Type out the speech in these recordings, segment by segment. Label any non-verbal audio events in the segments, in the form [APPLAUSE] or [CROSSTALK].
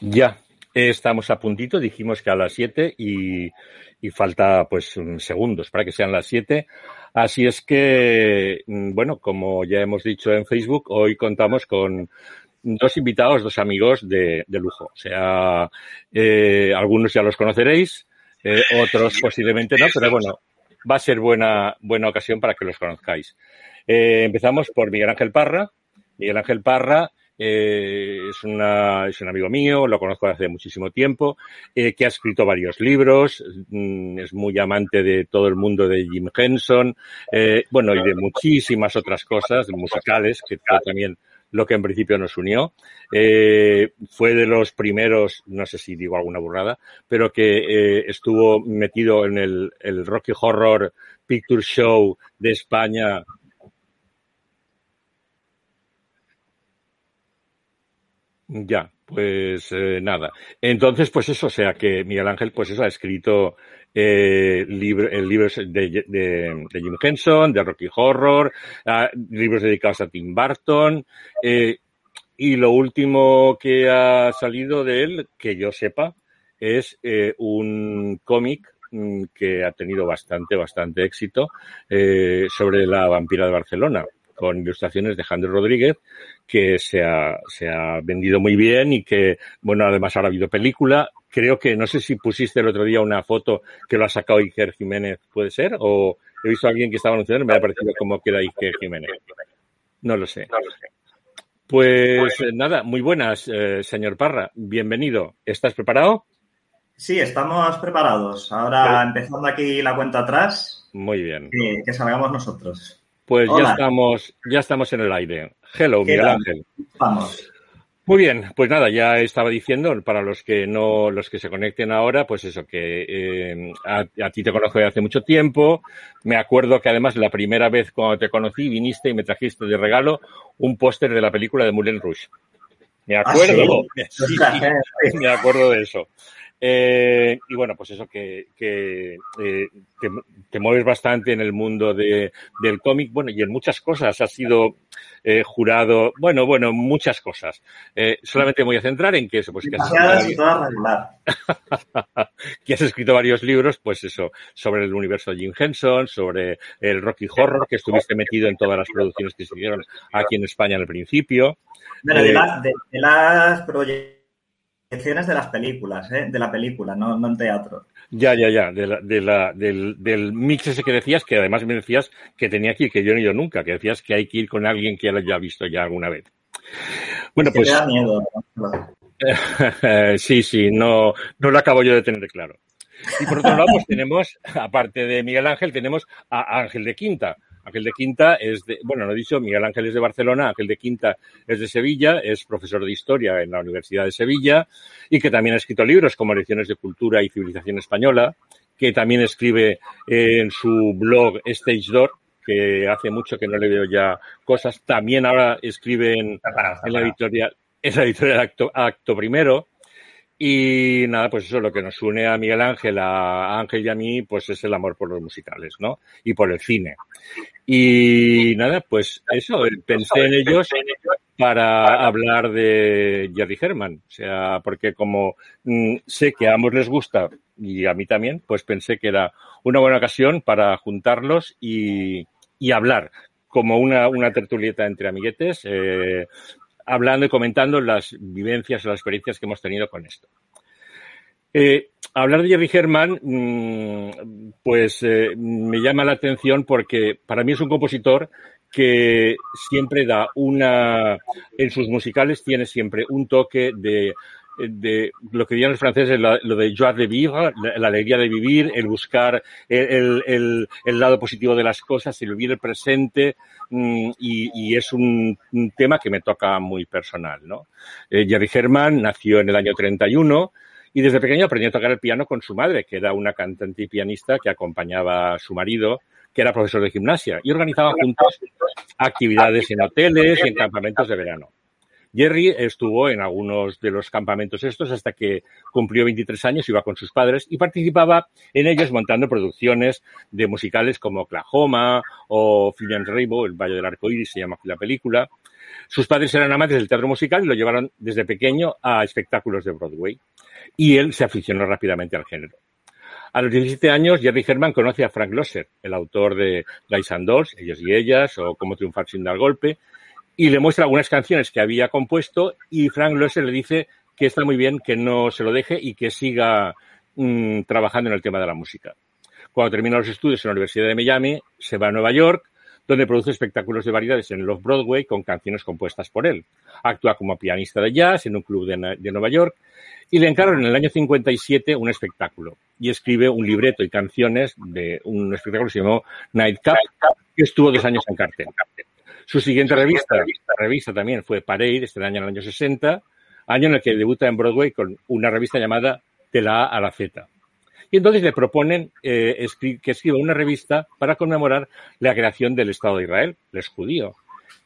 Ya, estamos a puntito, dijimos que a las 7 y, y falta pues segundos para que sean las 7. Así es que, mm, bueno, como ya hemos dicho en Facebook, hoy contamos con dos invitados, dos amigos de, de lujo. O sea, eh, algunos ya los conoceréis, eh, otros posiblemente no, pero bueno, va a ser buena, buena ocasión para que los conozcáis. Eh, empezamos por Miguel Ángel Parra. Miguel Ángel Parra eh, es, una, es un amigo mío, lo conozco desde hace muchísimo tiempo, eh, que ha escrito varios libros, mm, es muy amante de todo el mundo de Jim Henson, eh, bueno, y de muchísimas otras cosas musicales, que fue también lo que en principio nos unió. Eh, fue de los primeros, no sé si digo alguna burrada, pero que eh, estuvo metido en el, el Rocky Horror Picture Show de España Ya, pues eh, nada. Entonces, pues eso, o sea que Miguel Ángel, pues eso, ha escrito eh, eh, libros de, de, de, Jim Henson, de Rocky Horror, uh, libros dedicados a Tim Burton, eh, y lo último que ha salido de él, que yo sepa, es un cómic mm, que ha tenido bastante, bastante éxito sobre la vampira de Barcelona con ilustraciones de Jander Rodríguez, que se ha, se ha vendido muy bien y que, bueno, además ahora ha habido película. Creo que, no sé si pusiste el otro día una foto que lo ha sacado Iker Jiménez, ¿puede ser? O he visto a alguien que estaba anunciando, me ha parecido como que era Iker Jiménez. No lo sé. Pues eh, nada, muy buenas, eh, señor Parra. Bienvenido. ¿Estás preparado? Sí, estamos preparados. Ahora empezando aquí la cuenta atrás. Muy bien. Que, que salgamos nosotros. Pues Hola. ya estamos, ya estamos en el aire. Hello, Miguel Ángel. Vamos. Muy bien, pues nada, ya estaba diciendo, para los que no, los que se conecten ahora, pues eso, que eh, a, a, ti te conozco de hace mucho tiempo. Me acuerdo que además la primera vez cuando te conocí viniste y me trajiste de regalo un póster de la película de Moulin Rouge. Me acuerdo, ¿Ah, sí? [LAUGHS] Sí, sí, me acuerdo de eso. Eh, y bueno, pues eso que, que eh, te, te, mueves bastante en el mundo de, del cómic, bueno, y en muchas cosas has sido eh, jurado, bueno, bueno, muchas cosas. Eh, solamente me voy a centrar en que eso, pues que has, [LAUGHS] que has escrito varios libros, pues eso, sobre el universo de Jim Henson, sobre el Rocky Horror, que estuviste metido en todas las producciones que se hicieron aquí en España al principio. Bueno, de, la, de, de las proyectos de las películas, ¿eh? de la película, no, no en teatro. Ya, ya, ya, de la, de la, del, del mix ese que decías, que además me decías que tenía que ir, que yo no he ido nunca, que decías que hay que ir con alguien que lo haya visto ya alguna vez. Bueno, es que pues. Da miedo. [LAUGHS] sí, sí, no, no lo acabo yo de tener claro. Y por otro lado, pues tenemos, [LAUGHS] aparte de Miguel Ángel, tenemos a Ángel de Quinta, Ángel de Quinta es de, bueno, no he dicho, Miguel Ángel es de Barcelona, Ángel de Quinta es de Sevilla, es profesor de historia en la Universidad de Sevilla y que también ha escrito libros como Lecciones de Cultura y Civilización Española, que también escribe en su blog Stage Door, que hace mucho que no le veo ya cosas. También ahora escribe en, en la editorial, en la editorial Acto, Acto Primero. Y nada, pues eso, lo que nos une a Miguel Ángel, a Ángel y a mí, pues es el amor por los musicales, ¿no? Y por el cine. Y nada, pues eso, pensé en ellos para hablar de Jerry Herman. O sea, porque como mmm, sé que a ambos les gusta y a mí también, pues pensé que era una buena ocasión para juntarlos y, y hablar como una, una tertulieta entre amiguetes, eh, hablando y comentando las vivencias o las experiencias que hemos tenido con esto. Eh, hablar de Jerry Herman, mmm, pues eh, me llama la atención porque para mí es un compositor que siempre da una, en sus musicales tiene siempre un toque de de lo que dirían los franceses, lo, de joie de vivre, la, alegría de vivir, el buscar el, el, el, lado positivo de las cosas, el vivir el presente, mm, y, y, es un, tema que me toca muy personal, ¿no? Eh, Jerry Herman nació en el año 31 y desde pequeño aprendió a tocar el piano con su madre, que era una cantante y pianista que acompañaba a su marido, que era profesor de gimnasia, y organizaban juntos actividades en hoteles y en campamentos de verano. Jerry estuvo en algunos de los campamentos estos hasta que cumplió 23 años, iba con sus padres y participaba en ellos montando producciones de musicales como Oklahoma o Filian Rainbow, El Valle del Arco Iris se llama la película. Sus padres eran amantes del teatro musical y lo llevaron desde pequeño a espectáculos de Broadway. Y él se aficionó rápidamente al género. A los 17 años, Jerry Herman conoce a Frank Loesser, el autor de Guys and Dolls, Ellos y Ellas, o Cómo triunfar sin dar golpe, y le muestra algunas canciones que había compuesto y Frank Loesser le dice que está muy bien, que no se lo deje y que siga mmm, trabajando en el tema de la música. Cuando termina los estudios en la Universidad de Miami, se va a Nueva York, donde produce espectáculos de variedades en los Broadway con canciones compuestas por él. Actúa como pianista de jazz en un club de, de Nueva York y le encargan en el año 57 un espectáculo y escribe un libreto y canciones de un espectáculo que se llamó Nightcap, que estuvo dos años en cartel. Su siguiente revista, revista también fue Parade, este año en el año 60, año en el que debuta en Broadway con una revista llamada De la A a la Z. Y entonces le proponen eh, que escriba una revista para conmemorar la creación del Estado de Israel, el judío.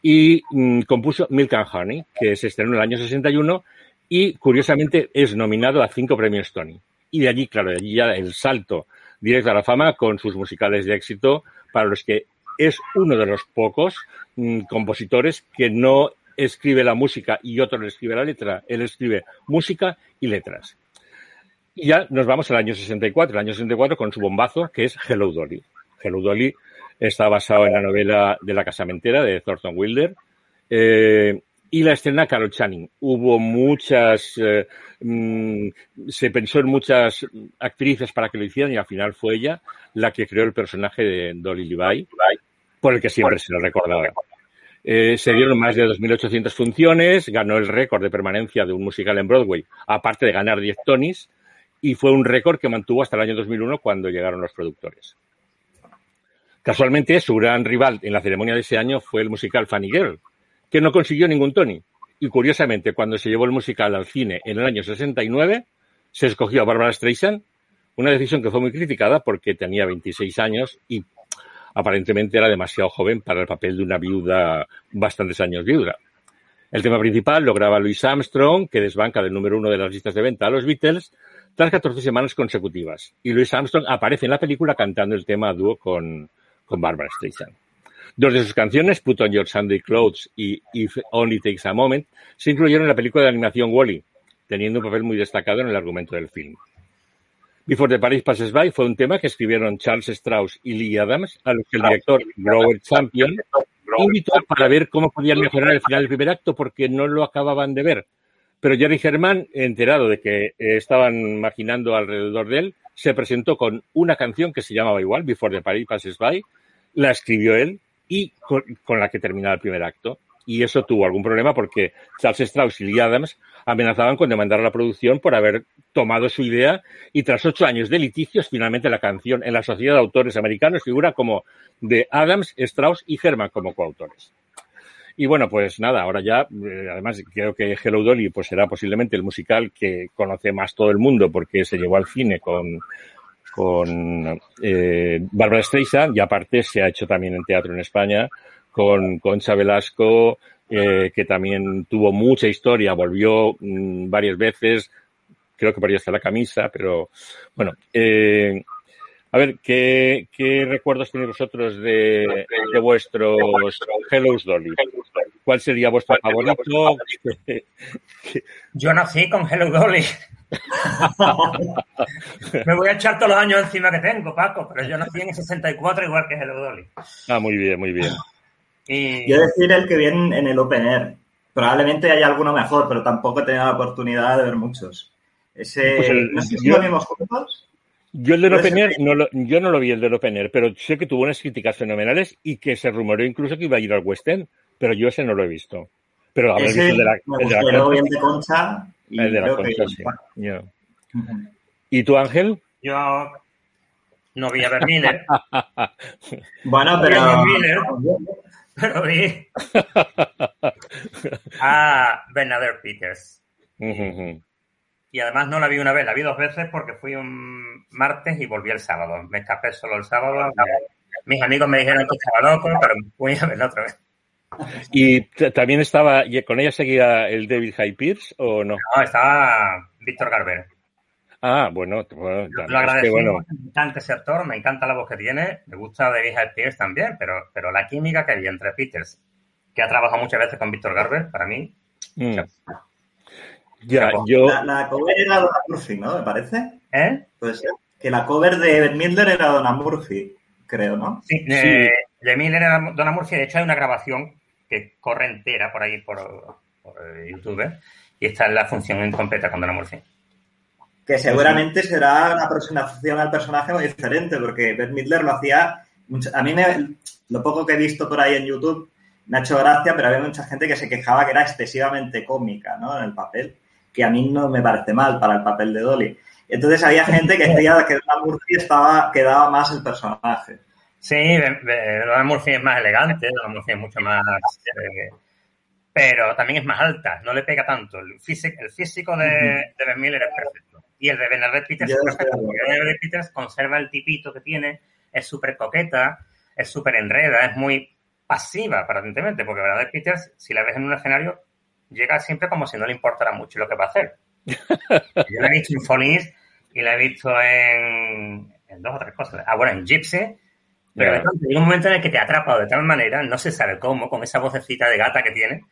Y mmm, compuso Milk and Honey, que se estrenó en el año 61 y, curiosamente, es nominado a cinco premios Tony. Y de allí, claro, de allí ya el salto directo a la fama con sus musicales de éxito, para los que es uno de los pocos mmm, compositores que no escribe la música y otro le escribe la letra. Él escribe música y letras. Y ya nos vamos al año 64, el año 64 con su bombazo, que es Hello Dolly. Hello Dolly está basado en la novela de la casamentera de Thornton Wilder. Eh, y la escena Carol Channing. Hubo muchas, eh, mmm, se pensó en muchas actrices para que lo hicieran y al final fue ella la que creó el personaje de Dolly Levi, por el que siempre se lo recordaba. Eh, se dieron más de 2.800 funciones, ganó el récord de permanencia de un musical en Broadway, aparte de ganar 10 Tonys, y fue un récord que mantuvo hasta el año 2001 cuando llegaron los productores. Casualmente, su gran rival en la ceremonia de ese año fue el musical Funny Girl, que no consiguió ningún Tony. Y curiosamente, cuando se llevó el musical al cine en el año 69, se escogió a Barbara Streisand, una decisión que fue muy criticada porque tenía 26 años y aparentemente era demasiado joven para el papel de una viuda bastantes años viuda. El tema principal lo graba Louis Armstrong, que desbanca del número uno de las listas de venta a los Beatles, tras 14 semanas consecutivas. Y Louis Armstrong aparece en la película cantando el tema a dúo con, con Barbara Streisand. Dos de sus canciones, Put on Your Sunday Clothes y If Only Takes a Moment, se incluyeron en la película de animación Wally, -E, teniendo un papel muy destacado en el argumento del film. Before the Paris Passes By fue un tema que escribieron Charles Strauss y Lee Adams, a los que el director Grover Champion invitó para ver cómo podían mejorar el final del primer acto porque no lo acababan de ver. Pero Jerry Germán, enterado de que eh, estaban maquinando alrededor de él, se presentó con una canción que se llamaba igual, Before the Paris Passes By, la escribió él y con, la que terminaba el primer acto. Y eso tuvo algún problema porque Charles Strauss y Lee Adams amenazaban con demandar a la producción por haber tomado su idea y tras ocho años de litigios, finalmente la canción en la Sociedad de Autores Americanos figura como de Adams, Strauss y Herman como coautores. Y bueno, pues nada, ahora ya, eh, además creo que Hello Dolly pues será posiblemente el musical que conoce más todo el mundo porque se llevó al cine con, con eh, Barbara Streisand y aparte se ha hecho también en teatro en España con Concha Velasco, eh, que también tuvo mucha historia, volvió mmm, varias veces, creo que por hasta la camisa, pero bueno, eh, a ver, ¿qué, ¿qué, recuerdos tenéis vosotros de, de vuestros Hello Dolly? ¿Cuál sería vuestro favorito? Yo nací con Hello Dolly. [LAUGHS] Me voy a echar todos los años encima que tengo, Paco, pero yo nací en el 64 igual que Hello Dolly. Ah, muy bien, muy bien. Y... Yo decir el que viene en el Open Air. Probablemente haya alguno mejor, pero tampoco he tenido la oportunidad de ver muchos. Ese, pues el, ¿No sé si yo, lo vimos juntos? Yo el del Open Air, no lo, yo no lo vi el del Open Air, pero sé que tuvo unas críticas fenomenales y que se rumoreó incluso que iba a ir al West End, pero yo ese no lo he visto. Pero ver, ese, el de la, el de la el de Concha, Y El de la concha, sí. ¿Y tú, Ángel? Yo no vi a Bert Miller, [LAUGHS] Bueno, pero... Miller. pero vi [LAUGHS] a Bernadette Peters. Y además no la vi una vez, la vi dos veces porque fui un martes y volví el sábado. Me escapé solo el sábado. Mis amigos me dijeron que estaba loco, pero fui a verla otra vez. ¿Y también estaba, con ella seguía el David High Pierce o no? No, estaba Víctor Garber. Ah, bueno, bueno, Lo agradecemos, bueno, me encanta ese actor, me encanta la voz que tiene, me gusta David Hyde Pierce también, pero, pero la química que había entre Peters, que ha trabajado muchas veces con Víctor Garber, para mí, mm. Ya, yo, La, la cover era Donna Murphy, ¿no? Me parece. ¿eh? Pues que la cover de Midler era Donna Murphy, creo, ¿no? Sí, eh, de Miller era Donna Murphy, de hecho hay una grabación que corre entera por ahí por, por eh, YouTube, y esta es la función incompleta con Donna Murphy. Que seguramente será una aproximación al personaje muy diferente, porque Bert Midler lo hacía. mucho- a mí, me- lo poco que he visto por ahí en YouTube me ha hecho gracia, pero había mucha gente que se quejaba que era excesivamente cómica, ¿no? En el papel, que a mí no me parece mal para el papel de Dolly. Entonces había gente que decía que Donna Murphy estaba, que daba más el personaje. Sí, Donna Murphy es más elegante, Donna Murphy es mucho más... eh, pero también es más alta, no le pega tanto. El físico, el físico de, de Ben Miller es perfecto. Y el de Bernadette Peters es perfecto. porque Peters conserva el tipito que tiene, es súper coqueta, es súper enreda, es muy pasiva, aparentemente, porque Bernadette Peters, si la ves en un escenario, llega siempre como si no le importara mucho lo que va a hacer. [LAUGHS] Yo la he visto en Folies y la he visto en, en dos o tres cosas. Ah, bueno, en Gypsy. Pero de pronto llega un momento en el que te atrapa de tal manera, no se sabe cómo, con esa vocecita de gata que tiene,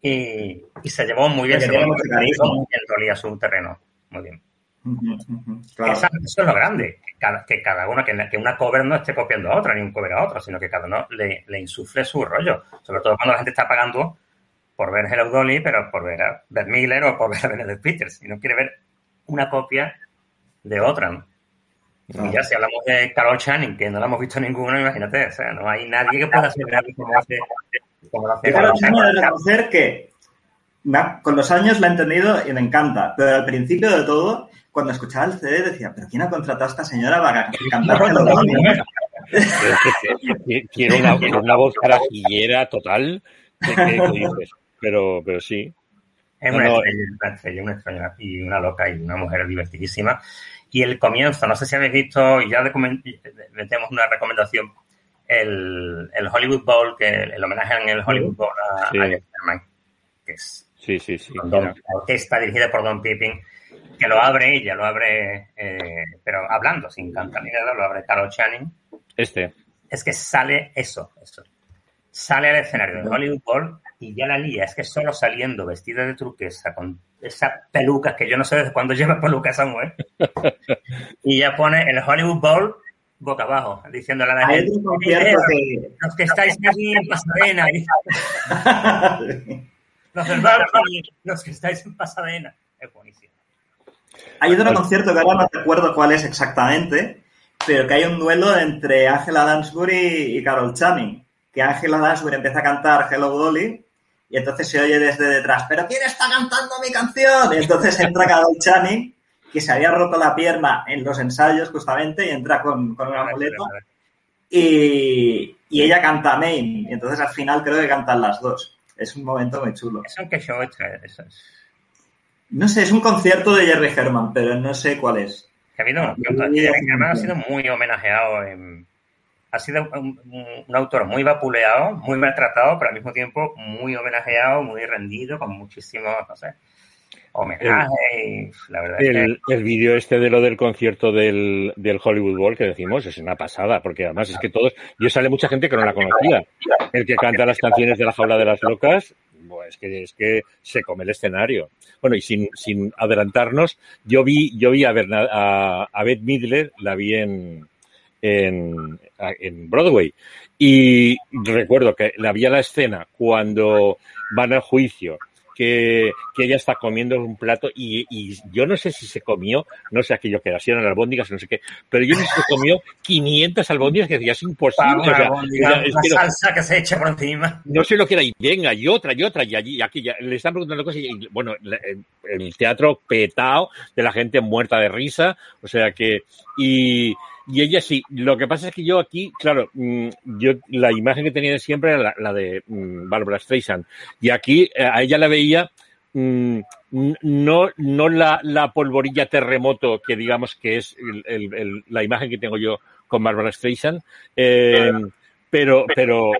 y, y se llevó muy bien, se llevó realidad su terreno. Muy bien. Ujú, ujú, Que claro. esa- eso es lo grande, que cada, que cada una, que, que una cover no esté copiando a otra, ni un cover a otra, sino que cada uno le, le insufle su rollo. Sobre todo cuando la gente está pagando por ver Hello Dolly, pero por ver a Beth Miller o por ver a Benedict Peters, y no quiere ver una copia de otra. ¿no? Claro. Y ya si hablamos de Carol Channing, que no la hemos visto ninguna, imagínate, o sea, no hay nadie que pueda hacer algo como hace, como lo hace Carol que Channing. reconocer que ha- con los años la he entendido y me encanta, pero al principio de todo, cuando escuchaba el CD decía, ¿pero quién ha contratado a esta señora para cantar Hello Dolly? que- que- quiero una, una voz carajillera total, ¿qué, qué- qué dices? Pero, pero sí. Es No, una, no, estrella, una estrella, una extraña y una loca y una mujer divertidísima. Y el comienzo, no sé si habéis visto, y ya metemos una recomendación, el, el Hollywood Bowl, que el homenaje en el Hollywood Bowl a, Sí. a que es Sí, sí, sí. Don- la orquesta dirigida por Don Pippin, que lo abre ella, lo abre, eh, pero hablando, sin cantar ni nada, lo abre Carol Channing. Este. Es que sale eso, eso. Sale al escenario de Hollywood Bowl y ya la lía. Es que solo saliendo vestida de turquesa con esa peluca, que yo no sé desde cuándo lleva peluca esa mujer, [LAUGHS] y ya pone el Hollywood Bowl boca abajo, diciéndole a la gente, que... los que estáis aquí en Pasadena, [LAUGHS] [LAUGHS] del los que estáis en Pasadena. Es buenísimo. Hay otro concierto que ahora no recuerdo cuál es exactamente, pero que hay un duelo entre Angela Lansbury y Carol Channing. Que Angela Lansbury empieza a cantar Hello Dolly y entonces se oye desde detrás, ¿pero quién está cantando mi canción? Y entonces entra Carol Channing, que se había roto la pierna en los ensayos justamente, y entra con, con un amuleto. Y, y ella canta Main. Y entonces al final creo que cantan las dos. Es un momento muy chulo. ¿Eso en qué show? Eso es. No sé, es un concierto de Jerry Herman, pero no sé cuál es. Que ha habido Jerry Herman ha sido muy homenajeado. en- ha sido un, autor muy vapuleado, muy maltratado, pero al mismo tiempo muy homenajeado, muy rendido, con muchísimos, no sé, homenajes. y La verdad es que El, el vídeo este de lo del concierto del, del Hollywood Bowl que decimos es una pasada, porque además es que todos, yo sale mucha gente que no la conocía. El que canta las canciones de la jaula de las locas, pues que es que se come el escenario. Bueno, y sin, sin adelantarnos, yo vi, yo vi a, Berna- a, a Beth Midler, la vi en, en, en Broadway. Y recuerdo que la vi a la escena cuando van al juicio que, que ella está comiendo un plato y, y, yo no sé si se comió, no sé aquello que era, si eran albóndigas, no sé qué, pero yo no sé si se comió 500 albóndigas que decía, es imposible. o sea, es que no, salsa que se echa por encima. No sé lo que era, y venga, y otra, y otra, y allí, y aquí, ya, le están preguntando cosas, y bueno, el, el teatro petado de la gente muerta de risa, o sea que, y, y ella sí. Lo que pasa es que yo aquí, claro, mm, yo la imagen que tenía de siempre era la, la de mm, Barbara Streisand. Y aquí eh, a ella la veía mm, no, no la, la, polvorilla terremoto que digamos que es el, el, el, la imagen que tengo yo con Barbara Streisand, eh, pero, pero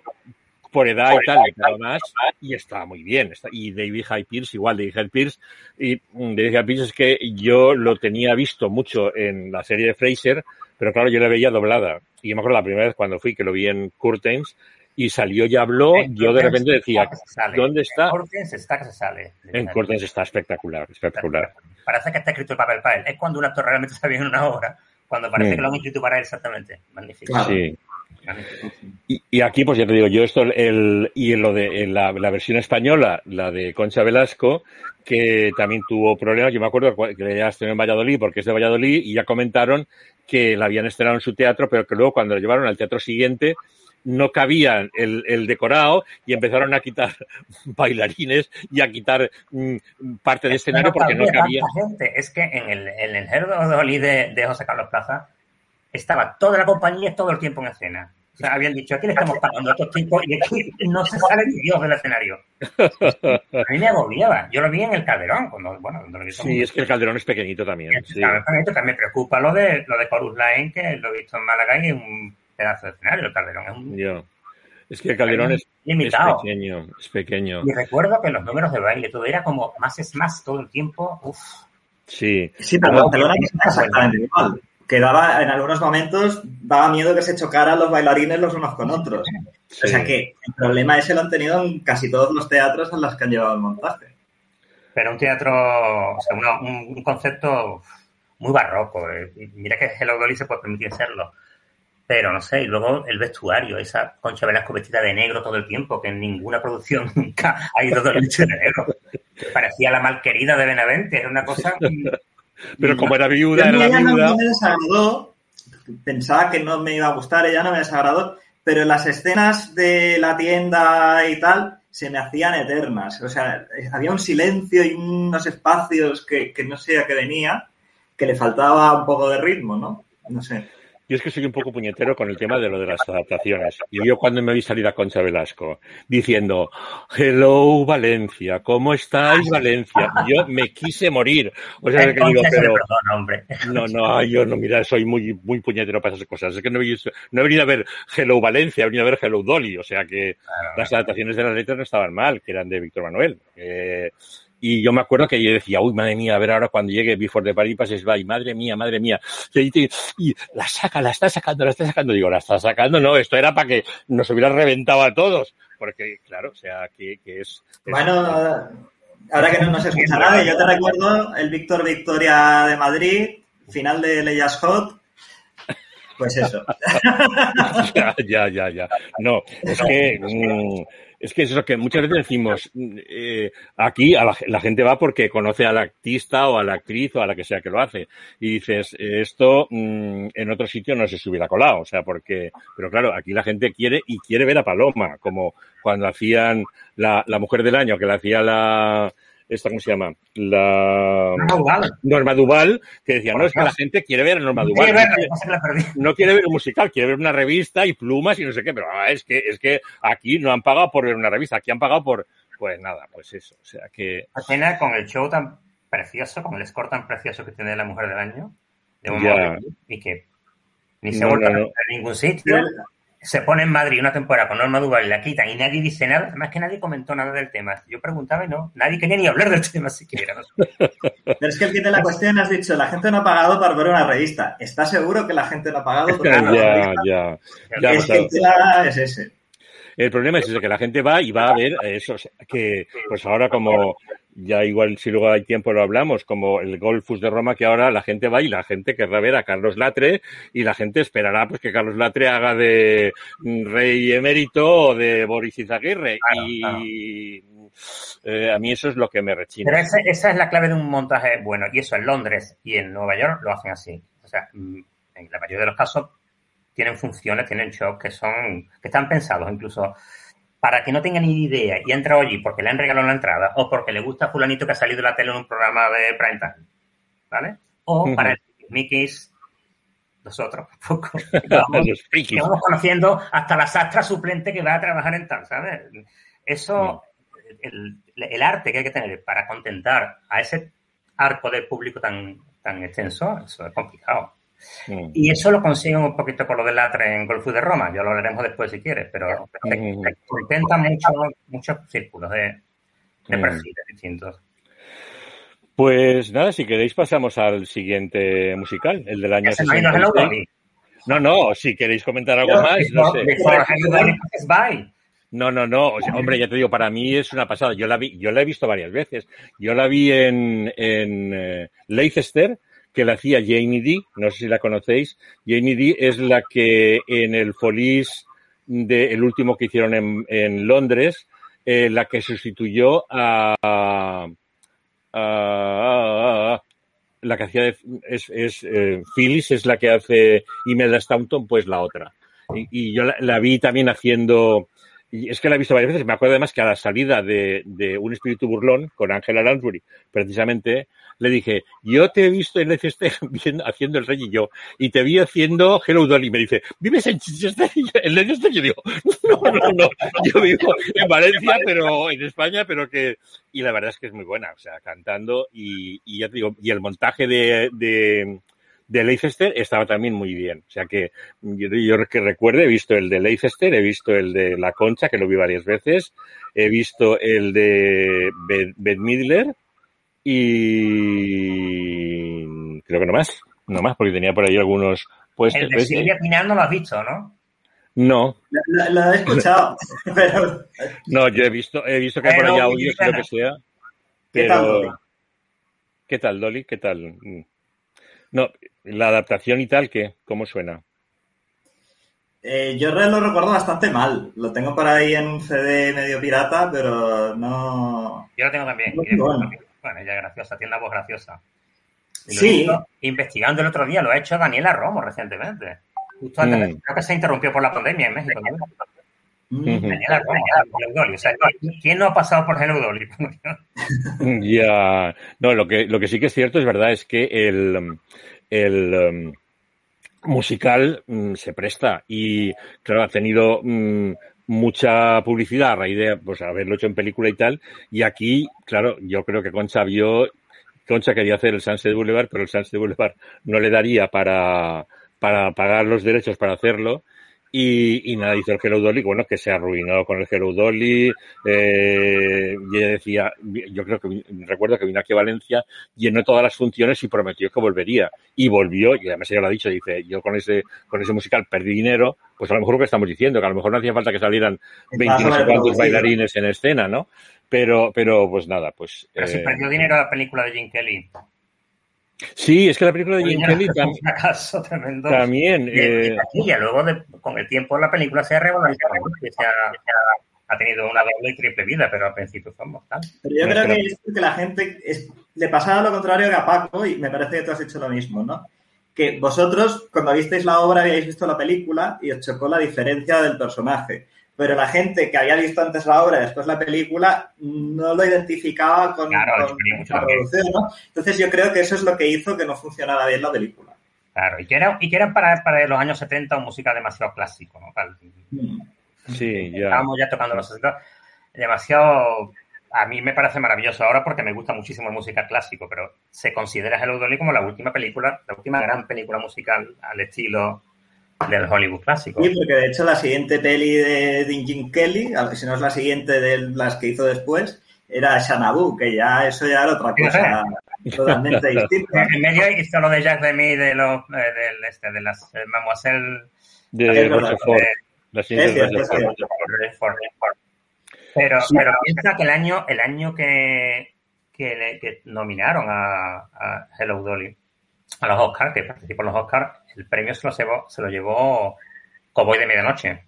por edad y tal, y más, y estaba muy bien. Y David High Pierce, igual, David High Pierce, y David High Pierce es que yo lo tenía visto mucho en la serie de Fraser, pero claro, yo la veía doblada. Y yo me acuerdo la primera vez cuando fui, que lo vi en Curtains, y salió y habló, en yo de repente decía, ¿dónde está? En Curtains está que se sale. En Curtains está espectacular, espectacular. Parece que está escrito el papel para él. Es cuando un actor realmente [LAUGHS] está bien en una obra, cuando parece que lo han escrito para él exactamente. Magnífico. Claro. Sí. Y, y, aquí, pues ya te digo, yo esto, el, y en lo de en la, la, versión española, la de Concha Velasco, que también tuvo problemas, yo me acuerdo que ya estrenó en Valladolid, porque es de Valladolid, y ya comentaron que la habían estrenado en su teatro, pero que luego cuando lo llevaron al teatro siguiente no cabía el, el decorado y empezaron a quitar [LAUGHS] bailarines y a quitar mm, parte del escenario porque no cabía. Gente. Es que en el, en el de, de José Carlos Plaza estaba toda la compañía todo el tiempo en escena. O sea, habían dicho, aquí le estamos pagando a estos tipos y aquí no se sale ni Dios del escenario. A mí me agobiaba. Yo lo vi en el Calderón. Cuando, bueno, cuando lo vi sí, es que el Calderón es pequeñito también. Es, sí. pequeñito, que me preocupa lo de, lo de Corus Line, que lo he visto en Málaga y es un pedazo de escenario. El Calderón es un... Yo. Es que el Calderón es, limitado. es pequeño, es pequeño. Y recuerdo que los números de baile, todo era como más es más todo el tiempo. Uf. Sí. Sí, pero el Calderón es exactamente igual que daba, en algunos momentos, daba miedo que se chocaran los bailarines los unos con otros. Sí. O sea que el problema ese lo han tenido en casi todos los teatros en los que han llevado el montaje. Pero un teatro, o sea, una, un, un, concepto muy barroco. Eh. Mira que Hello Dolly se puede permitir serlo. Pero no sé, y luego el vestuario, esa Concha Velasco vestida de negro todo el tiempo, que en ninguna producción nunca ha ido de [LAUGHS] de negro. Parecía la malquerida de Benavente, era una cosa [LAUGHS] pero como era viuda, era la viuda. No me desagradó. Pensaba que no me iba a gustar, ella no me desagradó. Pero las escenas de la tienda y tal se me hacían eternas. O sea, había un silencio y unos espacios que, que no sé a qué venía, que le faltaba un poco de ritmo, ¿no? No sé. Yo es que soy un poco puñetero con el tema de lo de las adaptaciones. Y yo cuando me vi salir a Concha Velasco diciendo, hello Valencia, ¿cómo estáis Valencia? Yo me quise morir. O sea, que digo, pero... Perdona, hombre. No, no, yo no, mira, soy muy, muy puñetero para esas cosas. Es que no he, visto, no he venido a ver Hello Valencia, he venido a ver Hello Dolly. O sea que claro, las adaptaciones de las letras no estaban mal, que eran de Víctor Manuel. Eh, y yo me acuerdo que yo decía, uy, madre mía, a ver ahora cuando llegue Before the Paris Passes By, madre mía, madre mía. Y, y, la saca, la está sacando, la está sacando. Digo, la está sacando, no, esto era para que nos hubiera reventado a todos. Porque, claro, o sea, que, que es, es, Bueno, ahora que no nos escucha nadie, yo te recuerdo el Víctor Victoria de Madrid, final de Leyes Hot. Pues eso. [LAUGHS] ya, ya, ya, ya. No, es que... Es que es lo que muchas veces decimos, eh, aquí la, gente va porque conoce al artista o a la actriz o a la que sea que lo hace. Y dices, esto mmm, en otro sitio no se se hubiera colado, o sea, porque, pero claro, aquí la gente quiere y quiere ver a Paloma, como cuando hacían la, la mujer del año, que la hacía la, esta, ¿cómo se llama? La Norma Duval, que decía, no, es que la gente quiere ver a Norma Duval. No quiere, no quiere ver un musical, quiere ver una revista y plumas y no sé qué, pero ah, es que, es que aquí no han pagado por ver una revista, aquí han pagado por, pues nada, pues eso, o sea que... Pena con el show tan precioso, con el score tan precioso que tiene la mujer del año, de un yeah. y que ni se no, vuelve no, no. a ningún sitio se pone en Madrid una temporada con Norma Duval y la quitan y nadie dice nada, además que nadie comentó nada del tema. Yo preguntaba y no, nadie quería ni hablar del tema siquiera. ¿no? Pero es que el que de la cuestión has dicho, la gente no ha pagado para ver una revista. ¿Estás seguro que la gente no ha pagado por ver una [LAUGHS] ya, revista? Ya, ya. Es que el tema es ese. El problema es eso, que la gente va y va a ver eso, que pues ahora como ya igual si luego hay tiempo lo hablamos, como el Golfus de Roma, que ahora la gente va y la gente querrá ver a Carlos Latre y la gente esperará pues que Carlos Latre haga de rey emérito o de Boris Izaguirre. y eh, a mí eso es lo que me rechina. Pero esa, es la clave de un montaje bueno. Y eso en Londres y en Nueva York lo hacen así. O sea, mm, en la mayoría de los casos tienen funciones, tienen shows que son, que están pensados incluso para que no tenga ni idea y entra allí porque le han regalado la entrada o porque le gusta a fulanito que ha salido de la tele en un programa de prime time, ¿vale? O para [LAUGHS] el Mickey's, nosotros, poco. [LAUGHS] Vamos, vamos conociendo hasta la sastra suplente que va a trabajar en tal, ¿sabes? Eso, el, el, arte que hay que tener para contentar a ese arco de público tan, tan extenso, eso es complicado. Mm. Y eso lo consiguen un poquito con lo del Latre en Golfo de Roma, ya lo hablaremos después si quieres, pero mm. intentan muchos círculos de, de mm. perfiles distintos. Pues nada, si queréis pasamos al siguiente musical, el del año 66. No, no, si queréis comentar algo más, no sé. No, no, no. hombre, ya te digo, para mí es una pasada. Yo la vi, yo la he visto varias veces. Yo la vi en, en eh, Leicester, que la hacía Janie D, no sé si la conocéis. Janie D es la que en el Folies de el último que hicieron en, en Londres, eh, la que sustituyó a, a, la que hacía de, es, es eh, Phyllis es la que hace Imelda Staunton, pues la otra. Y, yo la, vi también haciendo y es que la he visto varias veces. Me acuerdo además que a la salida de, de Un espíritu burlón con Angela Lansbury, precisamente, le dije, yo te he visto en Leicester [LAUGHS] haciendo el rey y yo, y te vi haciendo Hello Dolly. Me dice, ¿vives en Chichester? [LAUGHS] En Leicester yo digo, [LAUGHS] no, no, no, yo vivo en Valencia, pero en España, pero que... Y la verdad es que es muy buena, o sea, cantando y, y ya te digo, y el montaje de, de de Leicester estaba también muy bien. O sea que yo, yo, que recuerde, he visto el de Leicester, he visto el de La Concha, que lo vi varias veces, he visto el de Beth Midler y creo que no más, no más, porque tenía por ahí algunos puestos. El de Silvia Pinal no lo has visto, ¿no? No. Lo, lo he escuchado, [LAUGHS] pero... No, yo he visto, he visto que hay por ahí audios, creo que sea. Pero... ¿Qué tal, Dolly? ¿Qué tal? No, la adaptación y tal, ¿qué? ¿Cómo suena? Eh, yo lo recuerdo bastante mal. Lo tengo por ahí en un CD medio pirata, pero no. Yo lo tengo también. No bueno. bueno, ella es graciosa, tiene una voz graciosa. Sí. investigando el otro día, lo ha hecho Daniela Romo recientemente. Justo antes, mm. creo que se interrumpió por la pandemia en México. ¿no? Mm. Daniela Romo, Dolly. O sea, ¿quién no ha pasado por Hello Dolly? [LAUGHS] ya. No, lo que, lo que sí que es cierto es verdad es que el el um, musical um, se presta y, claro, ha tenido um, mucha publicidad a raíz de pues, haberlo hecho en película y tal. Y aquí, claro, yo creo que Concha vio, Concha quería hacer el Sunset Boulevard, pero el Sunset Boulevard no le daría para, para pagar los derechos para hacerlo. Y, y, nada, hizo el Hello Dolly, bueno, que se arruinó con el Hello Dolly. Eh, y ella decía, yo creo que recuerdo que vino aquí a Valencia, llenó todas las funciones y prometió que volvería. Y volvió, y además ella lo ha dicho, dice, yo con ese, con ese musical perdí dinero, pues a lo mejor lo que estamos diciendo, que a lo mejor no hacía falta que salieran 20 no sé cuántos bailarines en escena, ¿no? Pero, pero pues nada, pues. Pero eh, si perdió dinero la película de Jim Kelly. Sí, es que la película de Jim Kelly [LAUGHS] tam tremendo. también. Eh... Y luego, de, con el tiempo, la película se ha revalorizado, se ha, ha, tenido una doble y triple vida, pero al principio fue mortal. Pero yo creo que es la gente es, le pasaba lo contrario que a Paco, y me parece que tú has hecho lo mismo, ¿no? Que vosotros, cuando visteis la obra, habíais visto la película y os chocó la diferencia del personaje pero la gente que había visto antes la obra y después la película no lo identificaba con, claro, con la producción, ¿no? Entonces yo creo que eso es lo que hizo que no funcionara bien la película. Claro, y que era, y que era para, para los años 70 música demasiado clásico, ¿no? Mm. sí, ya. Estábamos ya tocando los 60. Demasiado... A mí me parece maravilloso ahora porque me gusta muchísimo la música clásico, pero se considera Hello Dolly como la última película, la última gran película musical al estilo del Hollywood clásico. Sí, porque de hecho la siguiente peli de, de Jim Kelly, si no es la siguiente de las que hizo después, era Xanadu, que ya eso ya era otra cosa totalmente [LAUGHS] distinta. En medio hizo lo de Jack Demi de los eh, del este, de las eh, Mademoiselle de, de siguiente es, es, Pero, pero piensa que el año, el año que que, le, que nominaron a, a, Hello Dolly a los Oscars, que participó en los Oscars, el premio se lo llevó, se lo llevó Cowboy de Medianoche.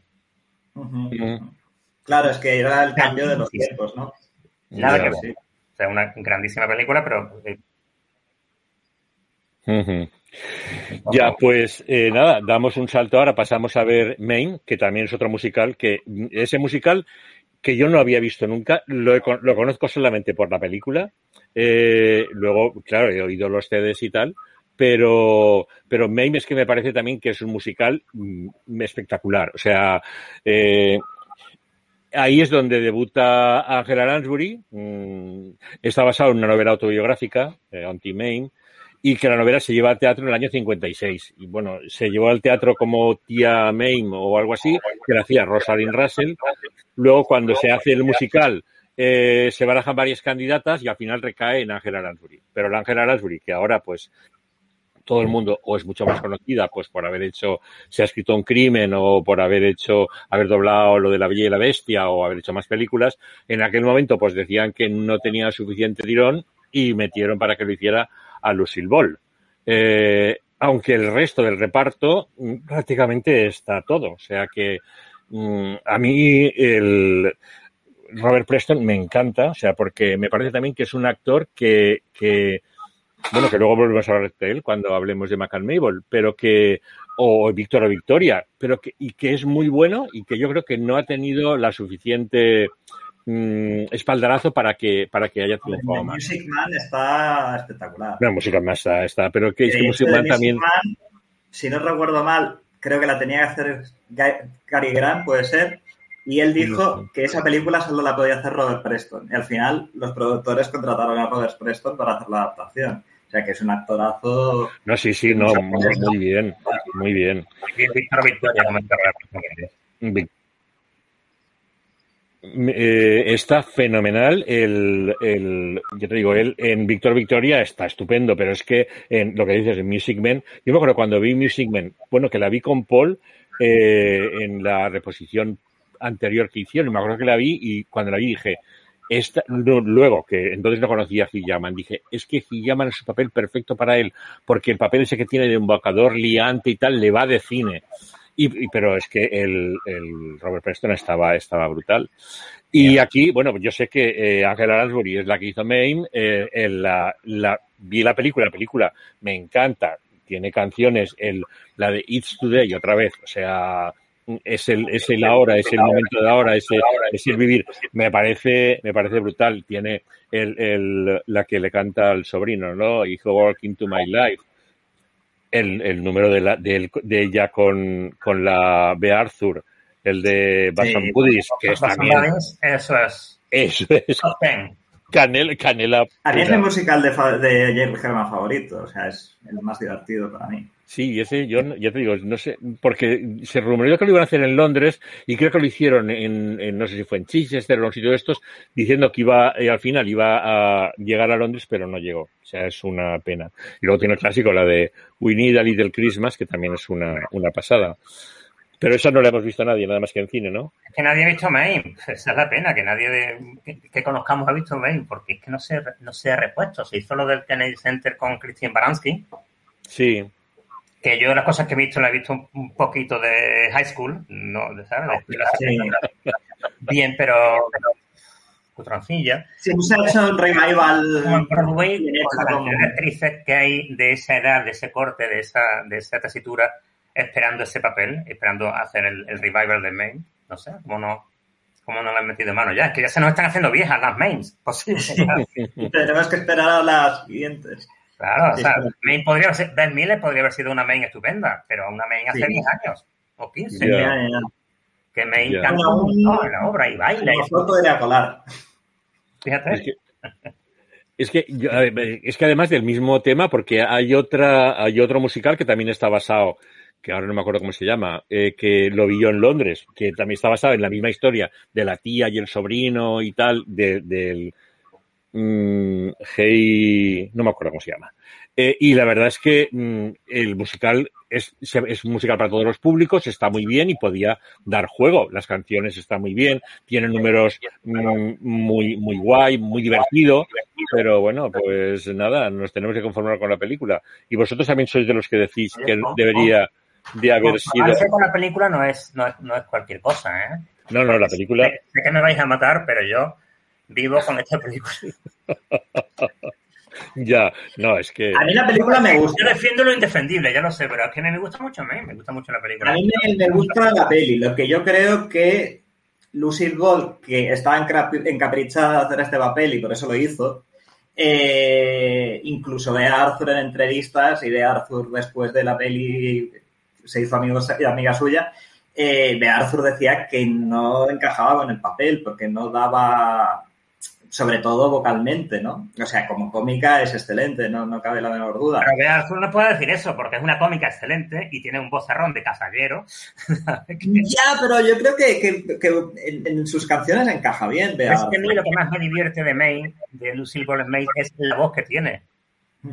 Claro, es que era el cambio de los tiempos, ¿no? Nada que ver. O sea, una grandísima película, pero... Eh, ya, pues eh, nada, damos un salto ahora, pasamos a ver Main, que también es otro musical, que ese musical que yo no había visto nunca, lo, lo conozco solamente por la película, eh, luego, claro, he oído los CDs y tal, pero, pero Main es que me parece también que es un musical mm, espectacular, o sea, eh, ahí es donde debuta Angela Lansbury. Mm, está basado en una novela autobiográfica, eh, Auntie Main, y que la novela se lleva al teatro en el año 56. Y bueno, se llevó al teatro como tía Main o algo así, que la hacía Rosalind Russell. Luego, cuando se hace el musical, eh, se barajan varias candidatas y al final recae en Angela Lansbury. Pero la Angela Lansbury, que ahora pues todo el mundo o es mucho más conocida pues por haber hecho, se ha escrito un crimen o por haber hecho, haber doblado lo de la Bella y la Bestia o haber hecho más películas, en aquel momento pues decían que no tenía suficiente tirón y metieron para que lo hiciera a Lucille Ball. Eh, aunque el resto del reparto mm, prácticamente está todo. O sea que mm, a mí el Robert Preston me encanta, o sea, porque me parece también que es un actor que, que bueno, que luego volvemos a hablar de él cuando hablemos de McCann Mabel, pero que, o Víctor o Victoria, pero que, y que es muy bueno y que yo creo que no ha tenido la suficiente mmm, espaldarazo para que, para que haya triunfado más. Music Man está espectacular. No, Music Man está, está pero que, es que Music Man también. Man, si no recuerdo mal, creo que la tenía que hacer Gary Grant, puede ser, y él dijo que esa película solo la podía hacer Robert Preston. Y al final los productores contrataron a Robert Preston para hacer la adaptación sea que es un actorazo. No, sí, sí, no, muy, bien, muy bien. Eh, está fenomenal el, el, yo te digo, él en Víctor Victoria está estupendo, pero es que en lo que dices en Music Man, yo me acuerdo cuando vi Music Man, bueno, que la vi con Paul eh, en la reposición anterior que hicieron, me acuerdo que la vi y cuando la vi dije, esta, luego, que entonces no conocía a Jackman, dije, es que Jackman es un papel perfecto para él, porque el papel ese que tiene de embocador liante y tal le va de cine. Y, pero es que el, el, Robert Preston estaba, estaba brutal. Y aquí, bueno, yo sé que eh, Angela Lansbury es la que hizo Maine, eh, la, la, vi la película, la película me encanta, tiene canciones, el, la de It's Today otra vez, o sea, es el, es el ahora, es el momento de ahora, es el, es el vivir. Me parece, me parece brutal. Tiene el, el, la que le canta al sobrino, ¿no? Hijo Walk into My Life. El, el número de, la, de, de ella con, con la B. Arthur, el de Bason Buddies, que es también. Eso es. Eso es. Canela, canela. A mí es el musical de, de James Herman favorito, o sea, es el más divertido para mí. Sí, ese yo ya te digo, no sé, porque se rumoreó que lo iban a hacer en Londres y creo que lo hicieron en, no sé si fue en Chichester o en un sitio de estos, diciendo que iba, eh, al final iba a llegar a Londres, pero no llegó. O sea, es una pena. Y luego tiene el clásico, la de We Need a Little Christmas, que también es una, una pasada. Pero esa no la hemos visto a nadie, nada más que en cine, ¿no? Es que nadie ha visto Maine. Esa es la pena, que nadie de, que, conozcamos ha visto Maine, porque es que no se, no se ha repuesto. Se hizo lo del Kennedy Center con Christian Baranski. Sí. Que yo las cosas que he visto, la he visto un poquito de high school, no, de, ¿sabes? Sí. Bien, pero cutroncilla. Sí, un revival. Broadway, con las actrices que hay de esa edad, de ese corte, de esa, de esa tesitura, esperando ese papel, esperando hacer el, el revival de Main. No sé, ¿cómo no, cómo no le han metido mano ya? Es que ya se nos están haciendo viejas las mains. Posible. [LAUGHS] Tenemos que esperar a las siguientes. Claro, o sea, main podría ser, Ben Miller podría haber sido una main estupenda, pero una main hace 10 años o 15. Que main yeah. canta en la obra y baila. Y foto de la colar. Fíjate. Es que... Es que, es que además del mismo tema, porque hay otra, hay otro musical que también está basado que ahora no me acuerdo cómo se llama, eh, que lo vi yo en Londres, que también está basado en la misma historia de la tía y el sobrino y tal, de, del mm, Hey, no me acuerdo cómo se llama. Eh, y la verdad es que mm, el musical es, es musical para todos los públicos, está muy bien y podía dar juego. Las canciones están muy bien, tienen números mm, muy, muy guay, muy divertido, pero bueno, pues nada, nos tenemos que conformar con la película. Y vosotros también sois de los que decís que debería de haber sido. con la película no es, no es, no es cualquier cosa, ¿eh? No, no, la película. Sé, que me vais a matar, pero yo vivo con esta película. [LAUGHS] ya, no, es que. A mí la película me gusta. Yo defiendo lo indefendible, ya lo sé, pero es que me gusta mucho a mí, me gusta mucho la película. A mí me, gusta la peli. Lo que yo creo que Lucille Gold, que estaba encaprichada de hacer este papel y por eso lo hizo, eh, incluso ve a Arthur en entrevistas y de Arthur después de la peli se hizo amigo y amiga suya eh, Arthur decía que no encajaba con el papel porque no daba, sobre todo vocalmente, ¿no? O sea, como cómica es excelente, no, no cabe la menor duda. Pero Bea Arthur no puede decir eso porque es una cómica excelente y tiene un bozarrón de casallero. [LAUGHS] ya, pero yo creo que, en, sus canciones encaja bien. Bea es que a mí lo que más me divierte de May, de Lucille Ball May, es la voz que tiene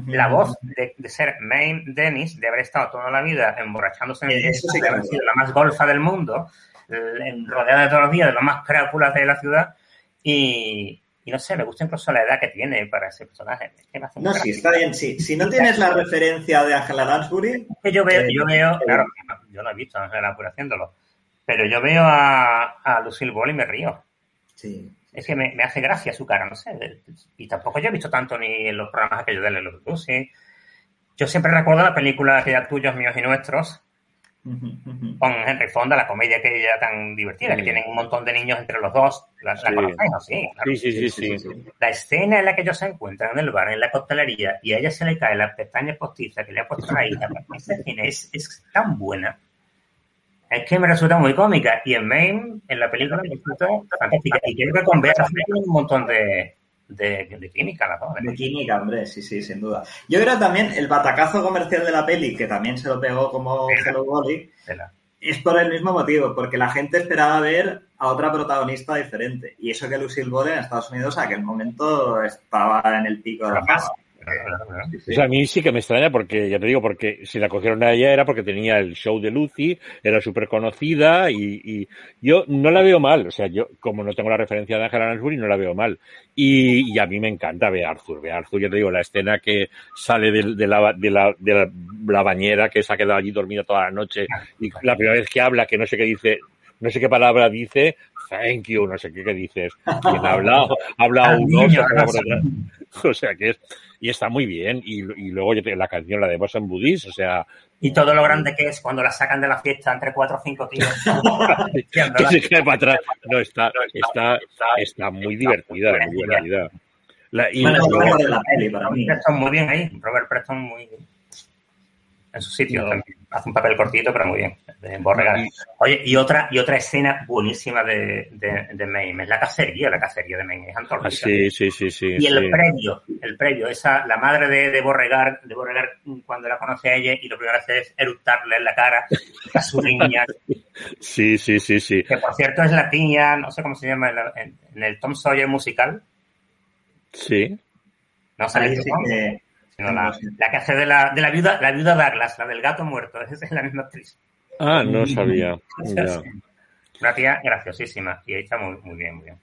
la voz de, ser Maine Dennis, de haber estado toda la vida emborrachándose en el de haber sido la más golfa del mundo, rodeada de todos los días de los más crápulas de la ciudad, y, no sé, me gusta incluso la edad que tiene para ese personaje. no, sí, está bien, sí. Si no tienes la referencia de Angela Lansbury... Que yo veo, yo veo, claro, yo no he visto a Angela Lansbury haciéndolo, pero yo veo a, a Lucille Ball y me río. Sí es que me, hace gracia su cara, no sé. Y tampoco yo he visto tanto ni en los programas que yo de los Lucy. Yo siempre recuerdo la película que ya tuyos, míos y nuestros, con Henry Fonda, la comedia que ella tan divertida, que tienen un montón de niños entre los dos. ¿La, sí. Sí, sí, sí, sí, La escena en la que ellos se encuentran en el bar, en la costelería, y a ella se le cae la pestaña postiza que le ha puesto la hija. [LAUGHS] Esa escena es, es tan buena es que me resulta muy cómica. Y en Maine, en la película, me resulta fantástica. Y creo que con Bea un montón de, de, química, ¿no? De química, hombre, sí, sí, sin duda. Yo creo también el batacazo comercial de la peli, que también se lo pegó como Hello Dolly, es por el mismo motivo, porque la gente esperaba ver a otra protagonista diferente. Y eso que Lucille Ball en Estados Unidos a aquel momento estaba en el pico de la casa a mí sí que me extraña porque, ya te digo, porque si la cogieron a ella era porque tenía el show de Lucy, era súper conocida y, yo no la veo mal. O sea, yo como no tengo la referencia de Angela Lansbury, no la veo mal. Y, a mí me encanta ver Arthur. Ver Arthur, ya te digo, la escena que sale de, la, de, la, de la, bañera, que se ha quedado allí dormida toda la noche y la primera vez que habla, que no sé qué dice, no sé qué palabra dice, thank you, no sé qué, qué dices. ¿Quién habla? Habla un oso. [LAUGHS] O sea que es, y está muy bien. Y, y luego la canción, la de Boss and Buddies, o sea. Y todo lo grande que es cuando la sacan de la fiesta entre cuatro o cinco tíos. [LAUGHS] [LAUGHS] que se cae para atrás. No, está, está, está muy divertida, muy divertida. La, y bueno, la peli para mí. Preston muy bien ahí. Robert Preston muy en su sitio. Hace un papel cortito, pero muy bien. De Oye, y otra, y otra escena buenísima de, de, de Maine, es la cacería, la cacería de Maine, es antológica. Ah, sí, sí, sí, sí. Y el previo, el previo, esa, la madre de, de Borregar, de Borregar, cuando la conoce a ella, y lo primero que hace es eructarle en la cara a su [LAUGHS] niña. sí, sí, sí, sí. Que por cierto es la piña, no sé cómo se llama, en, el Tom Sawyer musical. Sí. No sabéis la, que hace de la, de la viuda, la viuda Douglas, la del gato muerto, esa [LAUGHS] es la misma actriz. Ah, no sabía. [LAUGHS] Una tía graciosísima y hecha muy, muy bien, muy bien.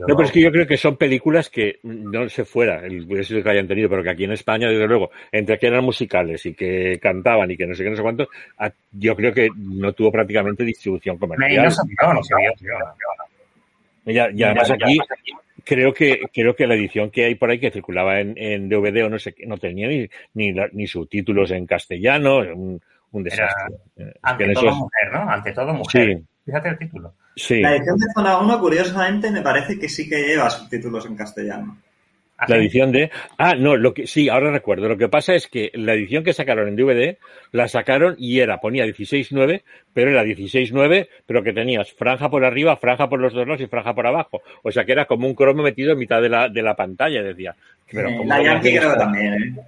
No, pero es que yo creo que son películas que no se fuera el éxito que hayan tenido, pero que aquí en España, desde luego, entre que eran musicales y que cantaban y que no sé qué, no sé cuánto, yo creo que no tuvo prácticamente distribución comercial. No, no, no, ya, y además aquí creo que creo que la edición que hay por ahí que circulaba en, en DVD o no sé no tenía ni ni, ni subtítulos en castellano un, un desastre. Eh, ante todo mujer no ante todo mujer. Fíjate el título. Sí. la edición de zona 1 curiosamente me parece que sí que lleva subtítulos en castellano la edición de. Ah, no, lo que sí, ahora recuerdo. Lo que pasa es que la edición que sacaron en DVD la sacaron y era, ponía 16.9, pero era 16.9, pero que tenías franja por arriba, franja por los dos lados y franja por abajo. O sea que era como un cromo metido en mitad de la, de la pantalla, decía. Pero la Yankee creo también, ¿eh?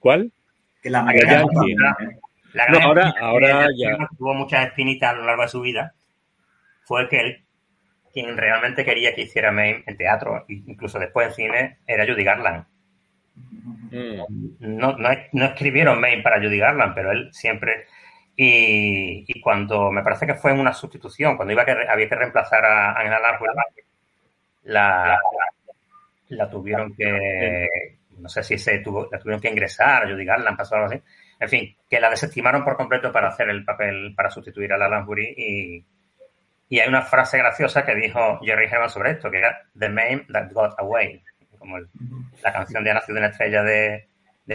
¿Cuál? Que la, Yankee. La, no, ahora, ahora ya. Tuvo muchas espinitas a lo largo de su vida. Fue que él quien realmente quería que hiciera Maine en teatro, incluso después en cine, era Judy Garland. Mm. No, no, escribieron Main para Judy Garland, pero él siempre... Y, cuando me parece que fue en una sustitución, cuando iba que había que reemplazar a Angela Lansbury, la, la tuvieron que, no sé si se tuvo, la tuvieron que ingresar, a Judy Garland, pasó algo así. En fin, que la desestimaron por completo para hacer el papel, para sustituir a la Lansbury y, y hay una frase graciosa que dijo Jerry Herman sobre esto, que era The Man That Got Away, como la canción de Ha nacido una estrella de, de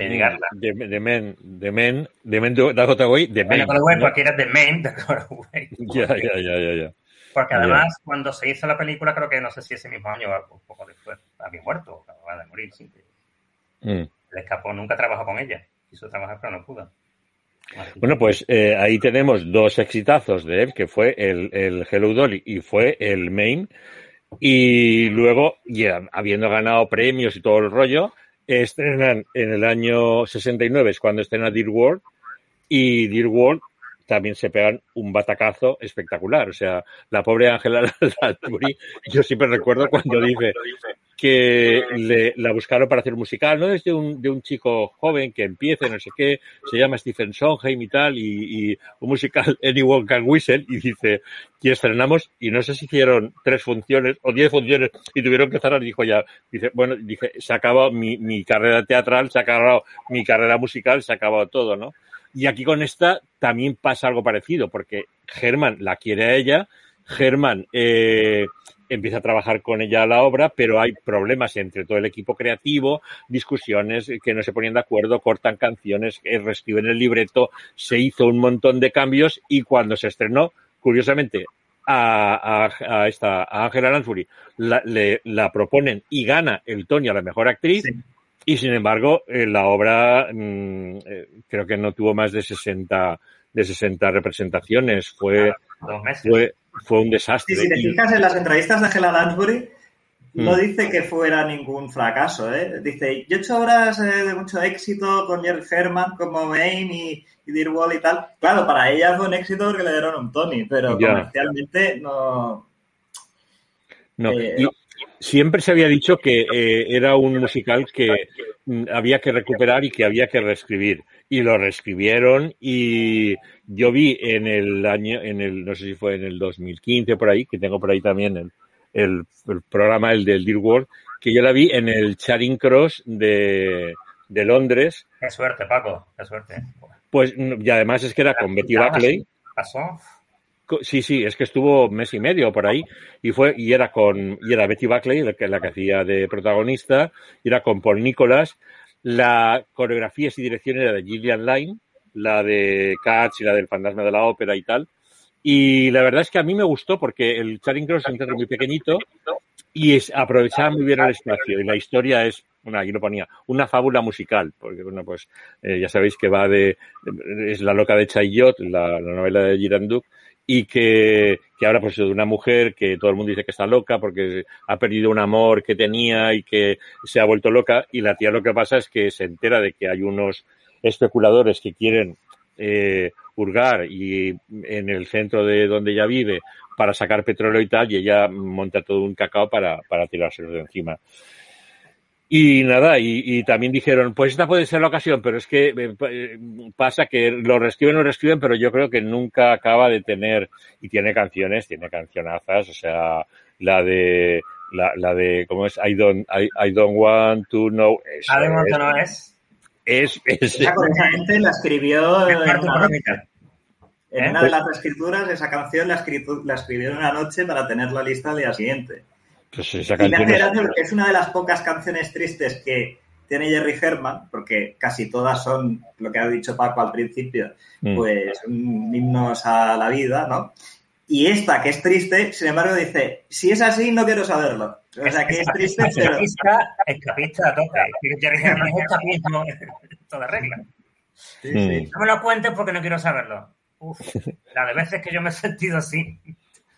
The, the Man, The Man, The Man That Got Away, The Man. Away, porque era The Man That Got Away. Ya, ya, ya, ya, Porque además, cuando se hizo la película, creo que no sé si ese mismo año o un poco después, había muerto, o acababa de morir, sí. Mm. Le escapó, nunca trabajó con ella. Quiso trabajar, pero no pudo. Bueno, pues eh, ahí tenemos dos exitazos de él, que fue el, el Hello Dolly y fue el Main. Y luego, ya habiendo ganado premios y todo el rollo, estrenan en el año 69, es cuando estrena Dear World, y Dear World también se pegan un batacazo espectacular. O sea, la pobre Ángela [LAUGHS] yo siempre recuerdo cuando dice que le, la buscaron para hacer un musical, ¿no? Es de un, de un chico joven que empieza, no sé qué, se llama Stephen Sondheim y tal, y, y un musical [LAUGHS] Anyone Can Whistle, y dice, y estrenamos, y no sé si hicieron tres funciones o diez funciones, y tuvieron que cerrar, dijo ya, dice, bueno, dice, se ha acabado mi, mi carrera teatral, se ha acabado mi carrera musical, se ha acabado todo, ¿no? Y aquí con esta también pasa algo parecido, porque Germán la quiere a ella, Germán eh, empieza a trabajar con ella la obra, pero hay problemas entre todo el equipo creativo, discusiones que no se ponían de acuerdo, cortan canciones, eh, reescriben el libreto, se hizo un montón de cambios y cuando se estrenó, curiosamente, a, a, esta a Angela Lansbury la, le, la proponen y gana el Tony a la mejor actriz. Y sin embargo, eh, la obra mm, eh, creo que no tuvo más de 60, de 60 representaciones. Fue, fue, fue un desastre. si te fijas en las entrevistas de Angela Lansbury, no mm. dice que fuera ningún fracaso. ¿eh? Dice, yo he hecho obras eh, de mucho éxito con Jerry Herman, como Maine y, y Dear Wall y tal. Claro, para ella fue un éxito porque le dieron un Tony, pero comercialmente no... No, siempre se había dicho que eh, era un musical que mm, había que recuperar y que había que reescribir. Y lo reescribieron y yo vi en el año, en el, no sé si fue en el 2015 por ahí, que tengo por ahí también el, el, programa, el del Dear World, que yo la vi en el Charing Cross de, de Londres. Qué suerte, Paco, qué suerte. Pues, y además es que era con Betty Buckley. ¿Pasó? Sí, sí, es que estuvo mes y medio por ahí y fue y era con y era Betty Buckley la que, hacía de protagonista y era con Paul Nicholas. La coreografía y dirección era de Gillian Lyne, la de Cats y la del Fantasma de la Ópera y tal. Y la verdad es que a mí me gustó porque el Charing Cross es un teatro muy pequeñito y es, aprovechaba muy bien el espacio y la historia es una, aquí lo ponía, una fábula musical, porque bueno, pues eh, ya sabéis que va de, es la loca de Chaillot, la, la novela de Girardot, y que, que ahora pues de una mujer que todo el mundo dice que está loca porque ha perdido un amor que tenía y que se ha vuelto loca y la tía lo que pasa es que se entera de que hay unos especuladores que quieren eh, hurgar y en el centro de donde ella vive para sacar petróleo y tal y ella monta todo un cacao para, para tirárselo de encima. Y nada, y, también dijeron, pues esta puede ser la ocasión, pero es que eh, eh, pasa que lo reescriben, lo reescriben, pero yo creo que nunca acaba de tener, y tiene canciones, tiene cancionazas, o sea, la de, la, la de, ¿cómo es? I don't, I, don't want to know. Eso, I don't want to know es. Es, es, esa la escribió en una, en una de las escrituras, esa canción la, la escribió en una noche para tenerla lista al día siguiente. Pues esa canción es... una de las pocas canciones tristes que tiene Jerry Herman, porque casi todas son, lo que ha dicho Paco al principio, mm. pues himnos a la vida, ¿no? Y esta, que es triste, sin embargo, dice, si es así, no quiero saberlo. O sea, que es triste, pero... Escapista, a tope. Jerry Herman es escapismo, [LAUGHS] toda regla. Sí, sí. No me lo cuentes porque no quiero saberlo. Uf, la de veces que yo me he sentido así.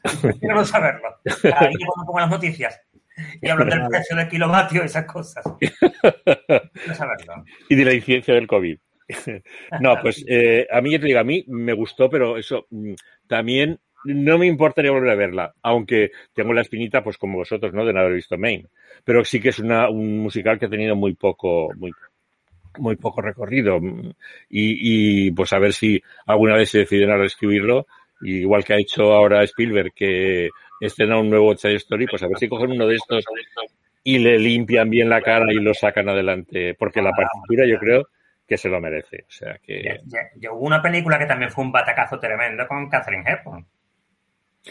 [LAUGHS] Quiero saberlo. Ahí cuando pongo las noticias y hablan del precio del kilovatio esas cosas. Quiero saberlo. Y de la incidencia del COVID. No, pues eh, a mí, ya te digo, a mí me gustó, pero eso mm, también no me importaría volver a verla, aunque tengo la espinita, pues como vosotros, ¿no? De no haber visto Maine. Pero sí que es una, un musical que ha tenido muy poco, muy, muy poco recorrido y, y pues a ver si alguna vez se deciden a reescribirlo igual que ha hecho ahora Spielberg que estrena un nuevo Toy Story pues a ver si cogen uno de estos y le limpian bien la cara y lo sacan adelante porque la partitura yo creo que se lo merece o sea que hubo una película que también fue un batacazo tremendo con Catherine Hepburn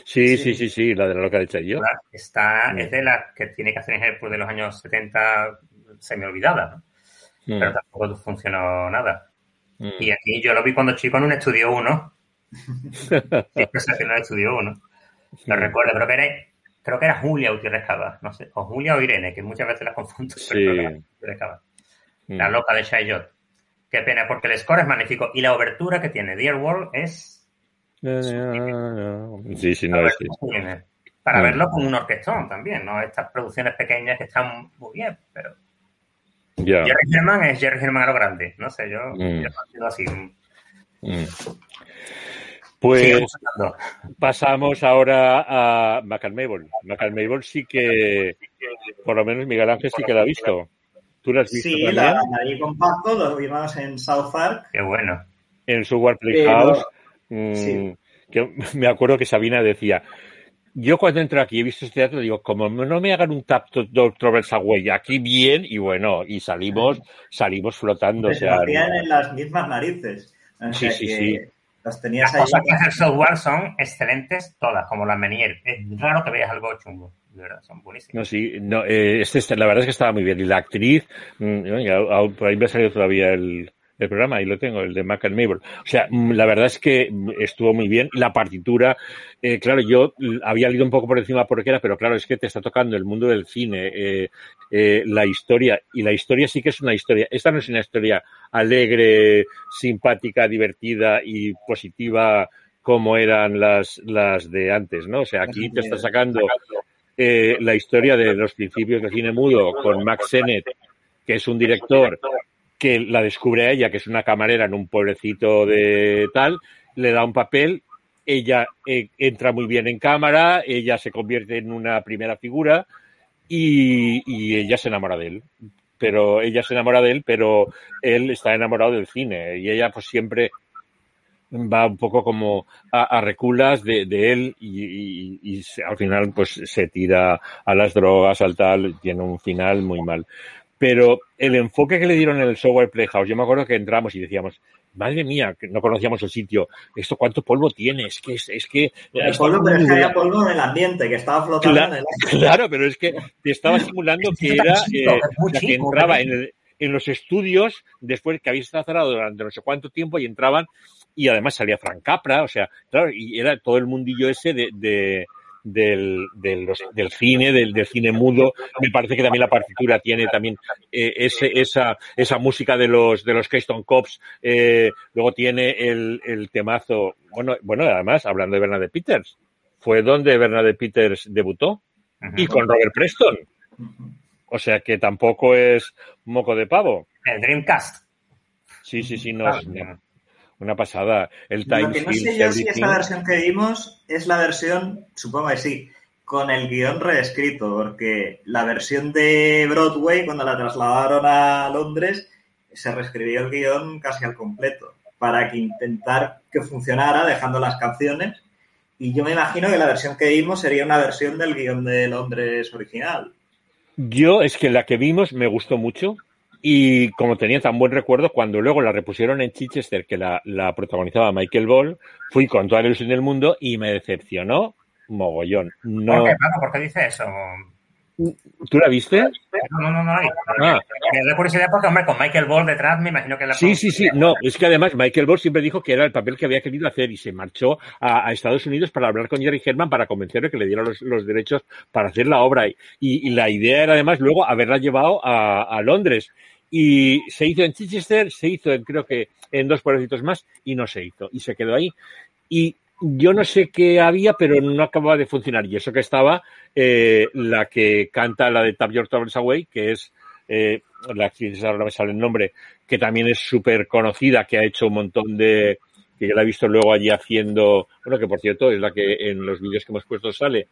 Sí, sí, sí, sí, la de la loca de yo. Está, es de la que tiene Catherine Hepburn de los años 70 semi olvidada, ¿no? Mm. pero tampoco funcionó nada. Mm. Y aquí yo lo vi cuando chico en un estudio 1. En un estudio 1. Lo mm. recuerdo, creo que era, creo que era Julia Gutiérrez Cava, no sé, o Julia o Irene, que muchas veces la confundo. Sí. La loca de Shayot. Qué pena, porque el score es magnífico y la obertura que tiene Dear World es. Sí, sí, no, sí. Para verlo con un orquestón también, ¿no? Estas producciones pequeñas que están muy bien, pero Jerry Herman es Jerry Herman a lo grande. No sé, yo, mm. así. Mm. Pues pasamos ahora a McAlmable. McAlmable sí que, por lo menos Miguel Ángel sí que la ha visto. ¿Tú la has visto? Sí, la, la vi compacto, lo vimos en South Park. Qué bueno. En su Playhouse. Mm, que me acuerdo que Sabina decía, yo cuando entro aquí he visto este teatro, digo, como no me hagan un tap Traversa Away aquí bien, y bueno, y salimos, salimos flotando. Se o en las mismas narices. sí, sí, sí. Las tenías las cosas que hace el software son excelentes todas, como las Menier. Es raro que veas algo chungo. De verdad, son buenísimas. No, sí, no, eh, este, la verdad es que estaba muy bien. Y la actriz, mm, por ahí me ha salido todavía el, el programa, ahí lo tengo, el de Mac and Mabel. O sea, mm, la verdad es que estuvo muy bien. La partitura, eh, claro, yo había leído un poco por encima por qué era, pero claro, es que te está tocando el mundo del cine, eh, eh, la historia, y la historia sí que es una historia. Esta no es una historia alegre, simpática, divertida y positiva como eran las, las de antes, ¿no? O sea, aquí te está sacando la historia de los principios del cine mudo con Max Sennett, que es un director que la descubre a ella, que es una camarera en un pueblecito de tal, le da un papel, ella eh, entra muy bien en cámara, ella se convierte en una primera figura y, ella se enamora de él. Pero ella se enamora de él, pero él está enamorado del cine y ella pues siempre va un poco como a, reculas de, él y, y, al final pues se tira a las drogas, al tal, tiene un final muy mal. Pero el enfoque que le dieron en el software Playhouse, yo me acuerdo que entramos y decíamos, madre mía, que no conocíamos el sitio, esto cuánto polvo tiene, es que es, que el polvo, pero es que había polvo en el ambiente, que estaba flotando claro, en el Claro, pero es que te estaba simulando que era eh, que entraba en, en los estudios después que había estado cerrado durante no sé cuánto tiempo y entraban y además salía Frank Capra, o sea, claro, y era todo el mundillo ese de, de del, del, del cine, del, del, cine mudo. Me parece que también la partitura tiene también eh, ese, esa, esa música de los, de los Keystone Cops. Eh, luego tiene el, el temazo. Bueno, bueno, además, hablando de Bernadette Peters, fue donde Bernadette Peters debutó. Y con Robert Preston. O sea que tampoco es moco de pavo. El Dreamcast. Sí, sí, sí, no, es, una pasada. El Time Lo que no sé yo si esta versión que vimos es la versión, supongo que sí, con el guion reescrito, porque la versión de Broadway, cuando la trasladaron a Londres, se reescribió el guion casi al completo, para que intentar que funcionara dejando las canciones. Y yo me imagino que la versión que vimos sería una versión del guion de Londres original. Yo es que la que vimos me gustó mucho, y como tenía tan buen recuerdo, cuando luego la repusieron en Chichester, que la, la protagonizaba Michael Ball, fui con toda la ilusión del mundo y me decepcionó mogollón. No... ¿Por qué, ¿Por qué dice eso? ¿Tú la viste? No, no, no, no. Ah. Me da curiosidad porque, hombre, con Michael Ball detrás me imagino que la... Sí, sí, sí. No, es que además Michael Ball siempre dijo que era el papel que había querido hacer y se marchó a, a Estados Unidos para hablar con Jerry Herman para convencerle que le diera los, los derechos para hacer la obra. Y, y, la idea era además luego haberla llevado a, a Londres. Y se hizo en Chichester, se hizo en, creo que en dos pueblecitos más y no se hizo. Y se quedó ahí. Y yo no sé qué había, pero no acababa de funcionar. Y eso que estaba eh, la que canta la de Tap Your Troubles Away, que es eh, la actriz, ahora me sale el nombre, que también es súper conocida, que ha hecho un montón de, que yo la he visto luego allí haciendo, bueno, que por cierto es la que en los vídeos que hemos puesto sale,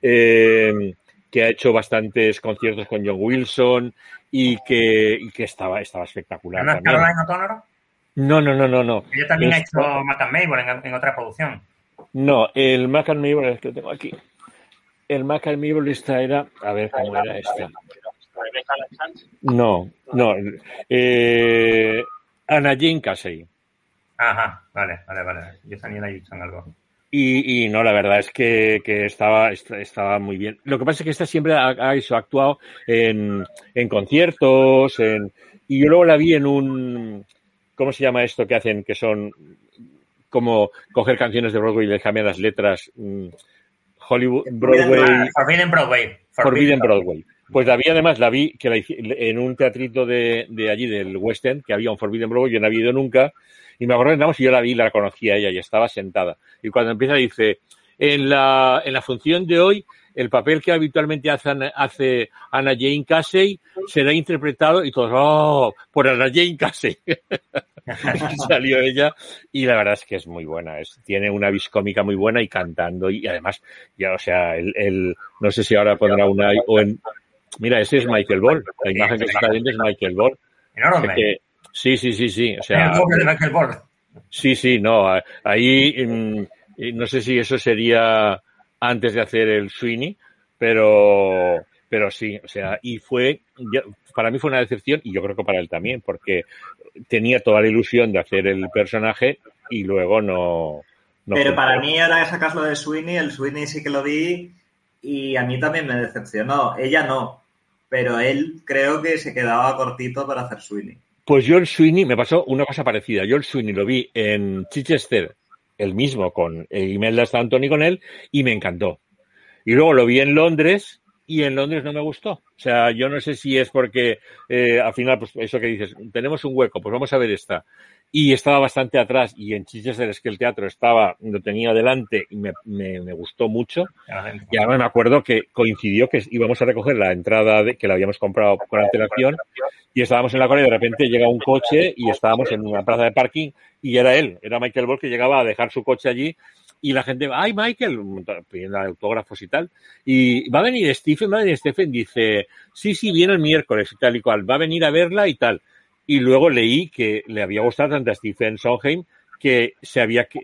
eh, que ha hecho bastantes conciertos con John Wilson y que, y que estaba, estaba espectacular. ¿No es O'Connor? No, no, no, no, no. Ella también ha hecho Mac and Mabel en, en otra producción. No, el Mac and Mabel es que lo tengo aquí. El Mac and Mabel esta era, a ver cómo era esta. No, no. Eh, Anna Jane Casey. Ajá, vale, vale, vale. Yo también la he visto en algo. Y, y no, la verdad es que, que estaba, est- estaba muy bien. Lo que pasa es que esta siempre ha, ha actuado en, en conciertos, en, y yo luego la vi en un, ¿cómo se llama esto que hacen? Que son como coger canciones de Broadway y le cambian las letras. mm, Hollywood, Broadway, Forbidden Broadway. Forbidden Broadway. Pues la vi además, la vi que la en un teatrito de, de allí, del West End, que había un Forbidden Broadway, yo no había ido nunca, y me acuerdo que entramos y yo la vi, la conocía ella y estaba sentada. Y cuando empieza dice, en la, en la función de hoy, el papel que habitualmente hace, Ana- hace Anna Jane Casey será interpretado, y todos, oh, por Anna Jane Casey. [LAUGHS] Salió ella y la verdad es que es muy buena es, tiene una vis cómica muy buena y cantando y además ya o sea el, el- no sé si ahora pondrá una o en mira ese es Michael Ball la imagen que se está viendo es Michael Ball Enorme. que- sí sí sí sí o sea el doble de Michael Ball. sí sí no ahí mm, no sé si eso sería antes de hacer el Sweeney pero pero sí o sea y fue para mí fue una decepción y yo creo que para él también porque tenía toda la ilusión de hacer el personaje y luego no. no Pero para mí, ahora que sacas lo de Sweeney, el Sweeney sí que lo vi y a mí también me decepcionó. Ella no, pero él creo que se quedaba cortito para hacer Sweeney. Pues yo el Sweeney me pasó una cosa parecida. Yo el Sweeney lo vi en Chichester, el mismo, con Imelda Stanton con él, y me encantó. Y luego lo vi en Londres y en Londres no me gustó. O sea, yo no sé si es porque eh, al final, pues eso que dices, tenemos un hueco, pues vamos a ver esta. Y estaba bastante atrás y en Chichester es que el teatro estaba, lo tenía delante y me, me, me gustó mucho. Y además me acuerdo que coincidió que íbamos a recoger la entrada de, que la habíamos comprado con antelación y estábamos en la cola y de repente llega un coche y estábamos en una plaza de parking y era él, era Michael Ball que llegaba a dejar su coche allí y la gente, ay Michael, pidiendo autógrafos y tal, y va a venir Stephen, va a venir Stephen, dice, sí, sí, viene el miércoles y tal y cual, va a venir a verla y tal. Y luego leí que le había gustado tanto a Stephen Sondheim que se había, que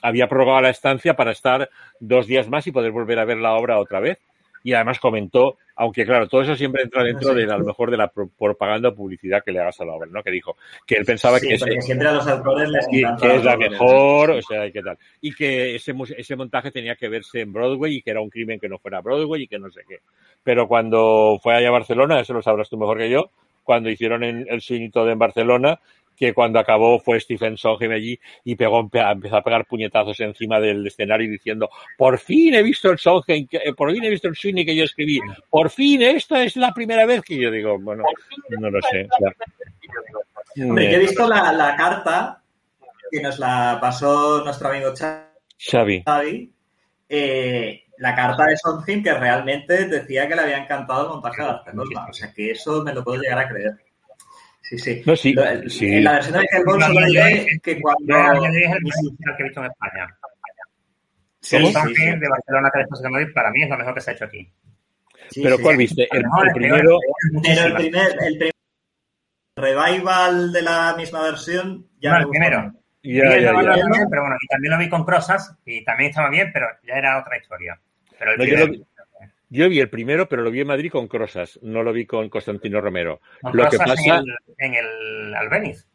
había prorrogado la estancia para estar dos días más y poder volver a ver la obra otra vez. Y además comentó, aunque claro, todo eso siempre entra dentro de a lo mejor de la pro- propaganda o publicidad que le hagas a la obra, ¿no? Que dijo que él pensaba Sí, que, porque ese- siempre a los autores les y encanta que es la mejor, o sea, y qué tal. Y que ese, ese montaje tenía que verse en Broadway y que era un crimen que no fuera Broadway y que no sé qué. Pero cuando fue allá a Barcelona, eso lo sabrás tú mejor que yo, cuando hicieron en el Sweeney Todd en Barcelona, que cuando acabó fue Stephen Sondheim allí y pegó, empezó a pegar puñetazos encima del escenario diciendo, por fin he visto el Sondheim, que- por fin he visto el Sweeney que yo escribí, por fin esta es la primera vez que yo digo, bueno, no lo sé. eh, yo he visto la, la carta que nos la pasó nuestro amigo Xavi. Xavi. eh, la carta de Sondheim que realmente decía que le había encantado el montaje de Barcelona. O sea que eso me lo puedo llegar a creer. Sí, sí. No, sí, Lo- sí. En la versión de Ball solo diré que cuando... Yo dije el mejor que he visto en España. Sí, el sí. de Barcelona que después de Madrid para mí es lo mejor que se ha hecho aquí. Sí, Pero sí, ¿cuál viste? El, mejor, el el primero, Pero el primer, el primer revival de la misma versión ya No, el gustó primero. Ya, ya, ya. pero bueno, y también lo vi con Crosas y también estaba bien, pero ya era otra historia. Pero el No, yo, vi, yo vi el primero, pero lo vi en Madrid con Crosas, no lo vi con Constantino Romero. con Lo que pasa, en el, en el Albeniz.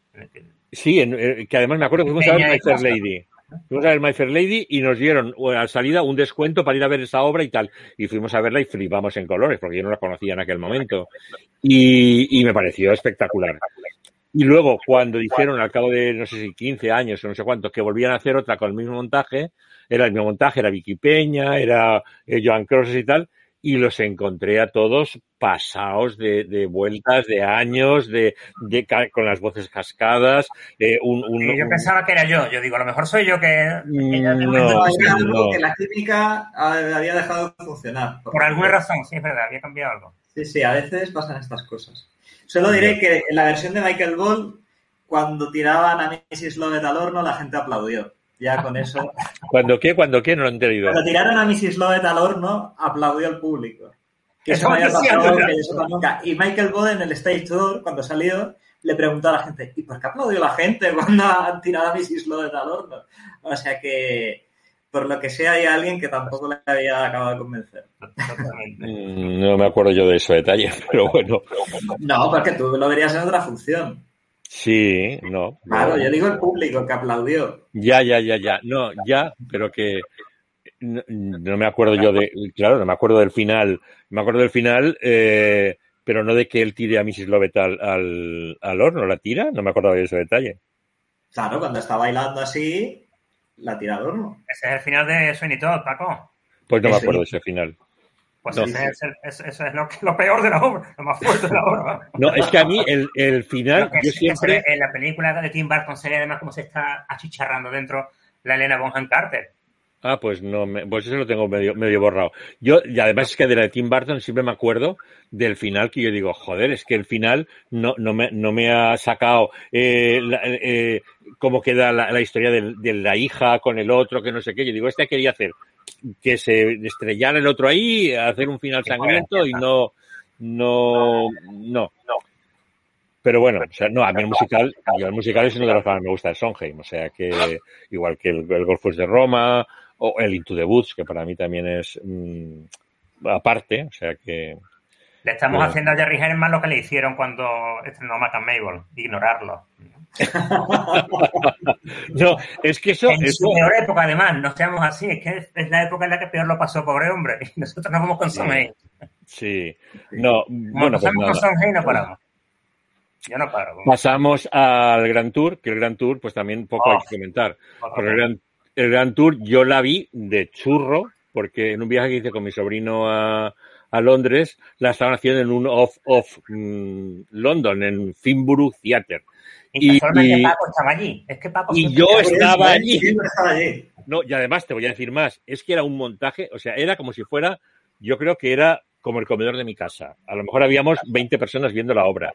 sí, en- eh, que además me acuerdo que fuimos a ver My Fair. Lady. Fuimos a ver My Fair Lady y nos dieron eh, a salida un descuento para ir a ver esa obra y tal. Y fuimos a verla y flipamos en colores, porque yo no la conocía en aquel momento. Y, y me pareció espectacular. Y luego, cuando dijeron al cabo de, no sé si 15 años o no sé cuántos, que volvían a hacer otra con el mismo montaje, era el mismo montaje, era Vicky Peña, era eh, Joan Crosses y tal, y los encontré a todos pasados de, de vueltas, de años, de, con las voces cascadas, eh, un, yo un- pensaba que era yo. Yo digo, a lo mejor soy yo que... Que ya tengo no, No, no. que la química había dejado de funcionar. Por alguna razón, sí, es verdad, había cambiado algo. Sí, sí, a veces pasan estas cosas. Solo diré que en la versión de Michael Ball, cuando tiraban a Mrs. Lovett al horno, la gente aplaudió. Ya con eso. [LAUGHS] ¿Cuándo qué? ¿Cuándo qué? No lo he entendido. Cuando tiraron a Mrs. Lovett al horno, aplaudió el público. Que eso no haya pasado, que eso nunca. Y Michael Bode en el Stage Tour, cuando salió, le preguntó a la gente, ¿y por qué aplaudió la gente cuando han tirado a Mrs. Lodet al horno? O sea que, por lo que sea, hay alguien que tampoco le había acabado de convencer. Mm, no me acuerdo yo de ese detalle, [LAUGHS] pero bueno. No, porque tú lo verías en otra función. Sí, no. Claro, yo digo el público que aplaudió. Ya, ya, ya, ya. No, ya, pero que no, me acuerdo yo de, claro, no me acuerdo del final, me acuerdo del final, eh, pero no de que él tire a Mrs. Lovett al, al, horno, ¿la tira? No me acuerdo de ese detalle. Claro, cuando está bailando así, la tira al horno. Ese es el final de Sweeney Todd, Paco. Pues no me acuerdo de ese final. Pues eso es, lo, peor de la obra, lo más fuerte de la obra. No, es que a mí el, el final, yo siempre... En la película de Tim Burton sería además como se está achicharrando dentro la Elena Bonham Carter. Ah, pues no, me, pues eso lo tengo medio, medio borrado. Yo, y además es que de la de Tim Burton siempre me acuerdo del final que yo digo, joder, es que el final no, no, me, no me ha sacado eh, eh, cómo queda la, historia de, la hija con el otro, que no sé qué. Yo digo, este quería hacer que se estrellara el otro ahí, hacer un final sangriento y no, no, no. Pero bueno, o sea, no, a mí el musical, el musical es uno de los que más me gusta de Sondheim, o sea que igual que el, el Golfos de Roma, o el Into the Woods, que para mí también es mm, aparte, o sea que... Le estamos haciendo a Jerry Herman lo que le hicieron cuando estrenó Mac and Mabel, ignorarlo. [LAUGHS] no, es que eso... En su peor época, además, no seamos así, es que es la época en la que peor lo pasó, pobre hombre, y [LAUGHS] nosotros nos vamos con Sonheim. Sí, no, bueno, pues con no paramos. Yo no paro. Pasamos al Gran Tour, que el Gran Tour, pues también poco hay que comentar. El Gran el Gran Tour yo la vi de churro, porque en un viaje que hice con mi sobrino a, a Londres, la estaban haciendo en un off-off mm, London, en Finborough Theatre. Y, y, Paco estaba allí. Es que Paco y yo estaba allí. No, y además te voy a decir más, es que era un montaje, o sea, era como si fuera, yo creo que era como el comedor de mi casa. A lo mejor habíamos 20 personas viendo la obra.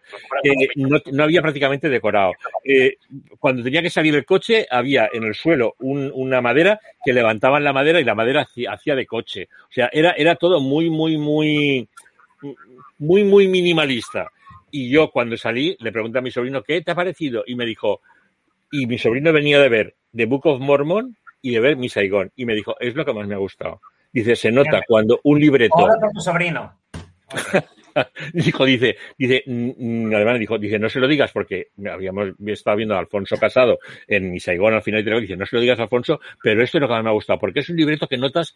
No, había prácticamente decorado. Eh, cuando tenía que salir el coche, había en el suelo una madera que levantaban la madera y la madera hacía, de coche. O sea, era, era todo muy, muy, muy, muy, muy minimalista. Y yo cuando salí le pregunté a mi sobrino, ¿qué te ha parecido? Y me dijo, y mi sobrino venía de ver The Book of Mormon y de ver Mi Saigón. Y me dijo, es lo que más me ha gustado. Dice, se nota cuando un libreto. Ahora por tu sobrino. [LAUGHS] dijo, dice, dice, mm, mm, además dijo, dice, no se lo digas porque habíamos estado viendo a Alfonso Casado en mi Saigón al final y dice, no se lo digas a Alfonso, pero esto es lo que más me ha gustado, porque es un libreto que notas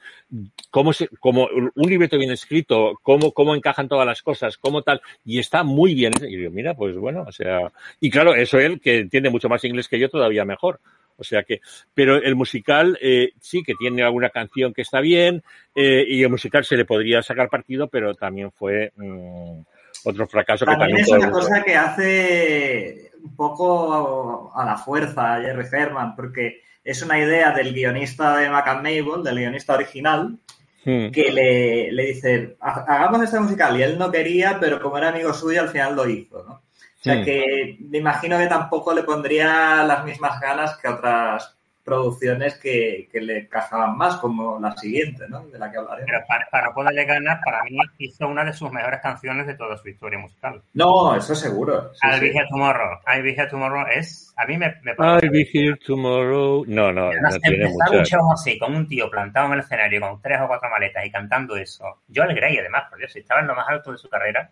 cómo se, como un libreto bien escrito, cómo, cómo encajan todas las cosas, cómo tal, y está muy bien. Y digo, mira, pues bueno, o sea, y claro, eso él, que entiende mucho más inglés que yo, todavía mejor. O sea que, pero el musical eh, sí que tiene alguna canción que está bien eh, y el musical se le podría sacar partido, pero también fue mm, otro fracaso. También, que también es una cosa que hace un poco a, la fuerza a Jerry Herman, porque es una idea del guionista de Mac Mabel, del guionista original, hmm. que le, le, dice, hagamos este musical, y él no quería, pero como era amigo suyo, al final lo hizo, ¿no? O sea que me imagino que tampoco le pondría las mismas ganas que otras producciones que, le encajaban más, como la siguiente, ¿no? De la que hablaré. Pero para, no poderle ganas, para mí hizo una de sus mejores canciones de toda su historia musical. No, eso seguro. Sí, I'll Be Here Tomorrow. I'll Be Here Tomorrow es... A mí me, me parece... I'll Be Here Tomorrow... No, no, no, tiene mucha... un show así, con un tío plantado en el escenario con tres o cuatro maletas y cantando eso. Yo le creí, además, por Dios, si estaba en lo más alto de su carrera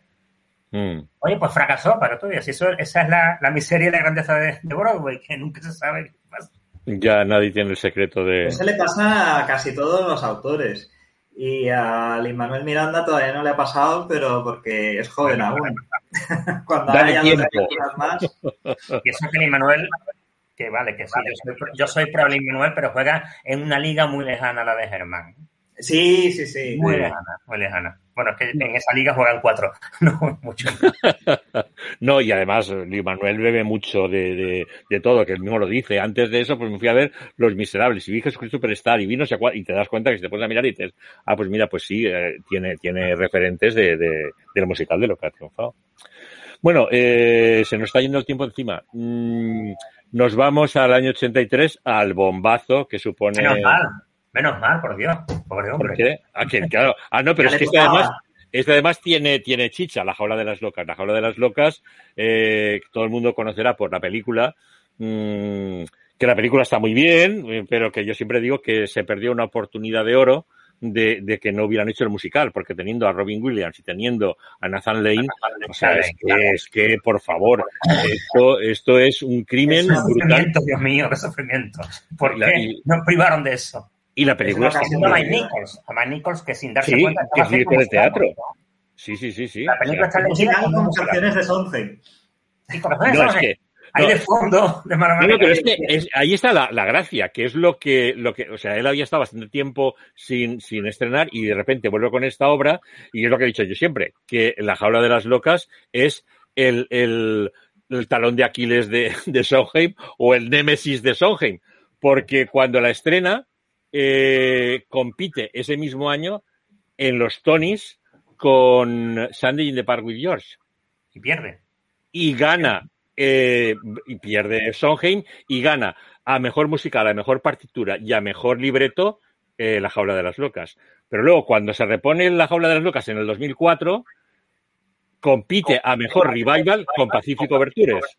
Mm. Oye, pues fracasó para tú. esa es la, miseria y la grandeza de, Broadway, que nunca se sabe qué pasa. Ya nadie tiene el secreto de. Eso le pasa a casi todos los autores. Y a Lin Manuel Miranda todavía no le ha pasado, pero porque es joven aún. [LAUGHS] Cuando Dale tiempo. más. [LAUGHS] Y eso que Lin Manuel, que vale, que sí, yo soy, yo soy pro Lin Manuel, pero juega en una liga muy lejana a la de Germán. Sí, sí, sí. Muy lejana, muy lejana. Bueno, es que en esa liga juegan cuatro, [LAUGHS] no mucho. [LAUGHS] no, y además, Luis Manuel bebe mucho de, de, todo, que él mismo lo dice. Antes de eso, pues me fui a ver Los Miserables y vi Jesucristo Superstar y vino y te das cuenta que si te pones a mirar y dices, ah, pues mira, pues sí, eh, tiene, tiene referentes de, de, del musical de lo que ha triunfado. Bueno, eh, se nos está yendo el tiempo encima. Mm, nos vamos al año 83, al bombazo que supone... Menos mal, por Dios, pobre hombre. ¿Por qué? ¿A quién? Claro. Ah, no, pero es que además Este además tiene, tiene chicha, La Jaula de las Locas. La Jaula de las Locas, eh, todo el mundo conocerá por la película. Mmm, que la película está muy bien, eh, pero que yo siempre digo que se perdió una oportunidad de oro de, de, que no hubieran hecho el musical, porque teniendo a Robin Williams y teniendo a Nathan Lane, o sea, es que, es que por favor, esto, esto es un crimen qué brutal. Dios mío, qué sufrimiento. ¿Por qué nos privaron de eso? Y la película es a Mike Nichols, a Mike Nichols que sin darse sí, cuenta que es director de teatro. Sí, sí, sí, sí. La película o sea, está elegida con canciones de Sonce. Sí, con canciones No, es que Ahí no. de fondo, de No, manera. no, pero es que es- ahí está la, la gracia, que es lo que, lo que, o sea, él había estado bastante tiempo sin, sin estrenar y de repente vuelve con esta obra y es lo que he dicho yo siempre, que La jaula de las locas es el, el, el talón de Aquiles de, de Sondheim o el némesis de Sondheim, porque cuando la estrena eh, compite ese mismo año en los Tonys con Sunday in the Park with George Y pierde. y gana eh, y pierde Sondheim y gana a mejor musical, a mejor partitura y a mejor libreto eh, La jaula de las locas. Pero luego cuando se repone La jaula de las locas en el 2004 compite a mejor revival con Pacífico Overtures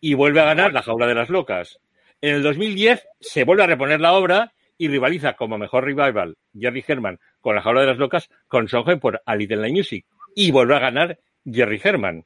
y vuelve a ganar La jaula de las locas. En el 2010 se vuelve a reponer la obra y rivaliza como mejor revival Jerry Herman con La jaula de las locas con Sondheim por A Little Night Music y vuelve a ganar Jerry Herman.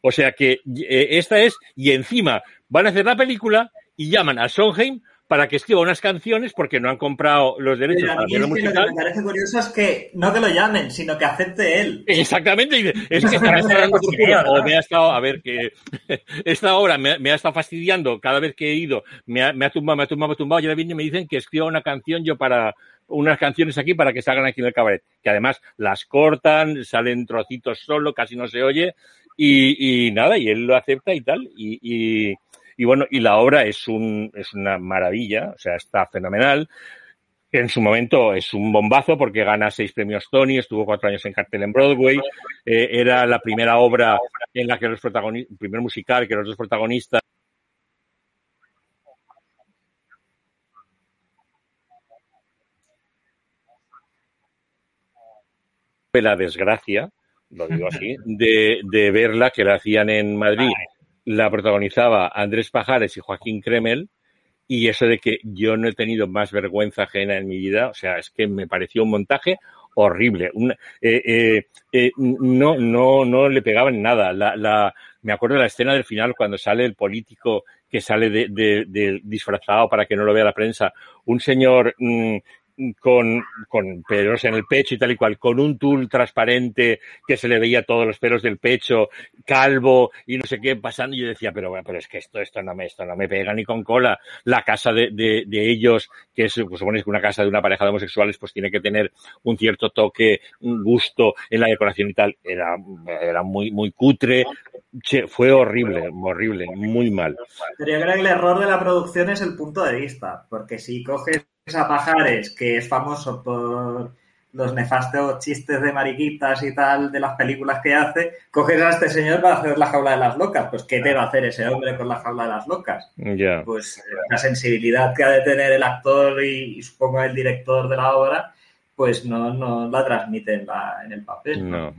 O sea que eh, esta es, y encima van a hacer la película y llaman a Sondheim para que escriba unas canciones porque no han comprado los derechos Pero a para mí hacer es que lo que me parece curioso es que no que lo llamen, sino que acepte él. Exactamente, es que [LAUGHS] por culo, o me ha estado, a ver, que [LAUGHS] esta obra me, me ha estado fastidiando cada vez que he ido, me ha, me ha tumbado, me ha tumbado, me ha tumbado, y ahora vienen y me dicen que escriba una canción yo para, unas canciones aquí para que salgan aquí en el cabaret, que además las cortan, salen trocitos solo, casi no se oye, y, y nada, y él lo acepta y tal, y, y, y bueno, y la obra es un, es una maravilla, o sea, está fenomenal, en su momento es un bombazo porque gana seis premios Tony, estuvo cuatro años en cartel en Broadway, eh, era la primera obra en la que los protagonistas, primer musical que los dos protagonistas la desgracia, lo digo así, de, de verla que la hacían en Madrid, la protagonizaba Andrés Pajares y Joaquín Kremel, y eso de que yo no he tenido más vergüenza ajena en mi vida, o sea, es que me pareció un montaje horrible. Eh, eh, eh, no, no, no le pegaban nada. La, la, me acuerdo de la escena del final cuando sale el político que sale de disfrazado para que no lo vea la prensa, un señor mm, con, con pelos en el pecho y tal y cual, con un tul transparente que se le veía todos los pelos del pecho, calvo y no sé qué pasando. Y yo decía, pero bueno, pero es que esto, esto no me, esto no me pega ni con cola. La casa de, de, de ellos, que es, pues supones que una casa de una pareja de homosexuales, pues tiene que tener un cierto toque, un gusto en la decoración y tal. Era, era muy, muy cutre. Che, fue horrible, horrible, muy mal. Pero yo creo que el error de la producción es el punto de vista, porque si coges a Pajares, que es famoso por los nefastos chistes de mariquitas y tal de las películas que hace, coges a este señor para hacer la jaula de las locas. Pues, ¿qué te va a hacer ese hombre con la jaula de las locas? Pues la sensibilidad que ha de tener el actor y, y supongo el director de la obra, pues no, no la transmite en, la- en el papel. No.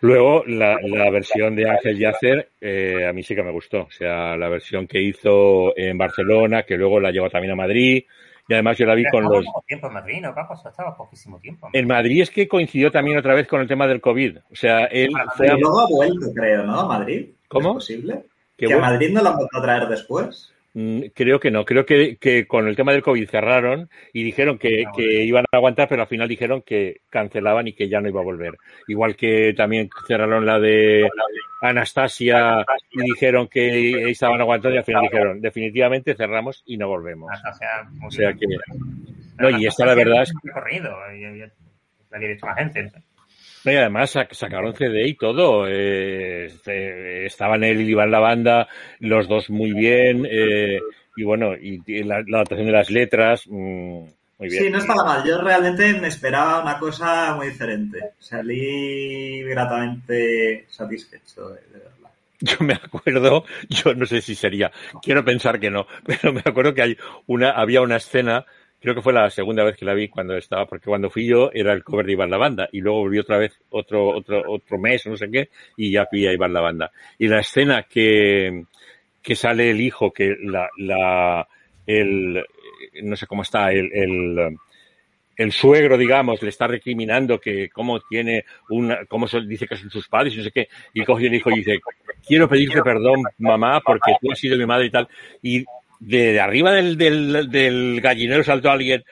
Luego, la, la versión de Ángel Yacer, eh, a mí sí que me gustó. O sea, la versión que hizo en Barcelona, que luego la llevó también a Madrid. Y además yo la vi Pero con estaba los... tiempo en Madrid, ¿no, Paco? O sea, estaba poquísimo tiempo. En Madrid es que coincidió también otra vez con el tema del COVID. O sea, él fue a... Luego ha vuelto, creo, ¿no? A Madrid. ¿Cómo? ¿Es posible? que ¿Que a bueno, Madrid no la han vuelto a traer después? Mm, Creo que no. Creo que, que con el tema del COVID cerraron y dijeron que, que iban a aguantar, pero al final dijeron que cancelaban y que ya no iba a volver. Igual que también cerraron la de Anastasia y dijeron que estaban aguantando y al final dijeron definitivamente cerramos y no volvemos. O sea, que no, y esta la verdad es la había la gente. No, y además sac- sacaron CD y todo. eh, estaban él y Iván la banda, los dos muy bien. eh, y bueno, y, y la, la adaptación de las letras, mm, muy bien. Sí, no estaba mal. Yo realmente me esperaba una cosa muy diferente. Salí gratamente satisfecho de, de verla. [LAUGHS] Yo me acuerdo, yo no sé si sería, quiero pensar que no, pero me acuerdo que hay una, había una escena creo que fue la segunda vez que la vi cuando estaba, porque cuando fui yo era el cover de Iván la Banda y luego volví otra vez otro, otro, otro mes, no sé qué, y ya vi a Iván la Banda. Y la escena que, que sale el hijo, que la, la, el, no sé cómo está, el, el, el suegro, digamos, le está recriminando que cómo tiene una, cómo dice que son sus padres no sé qué, y coge el hijo y dice, quiero pedirte perdón, mamá, porque tú has sido mi madre y tal, y de, arriba del, del, del gallinero saltó alguien,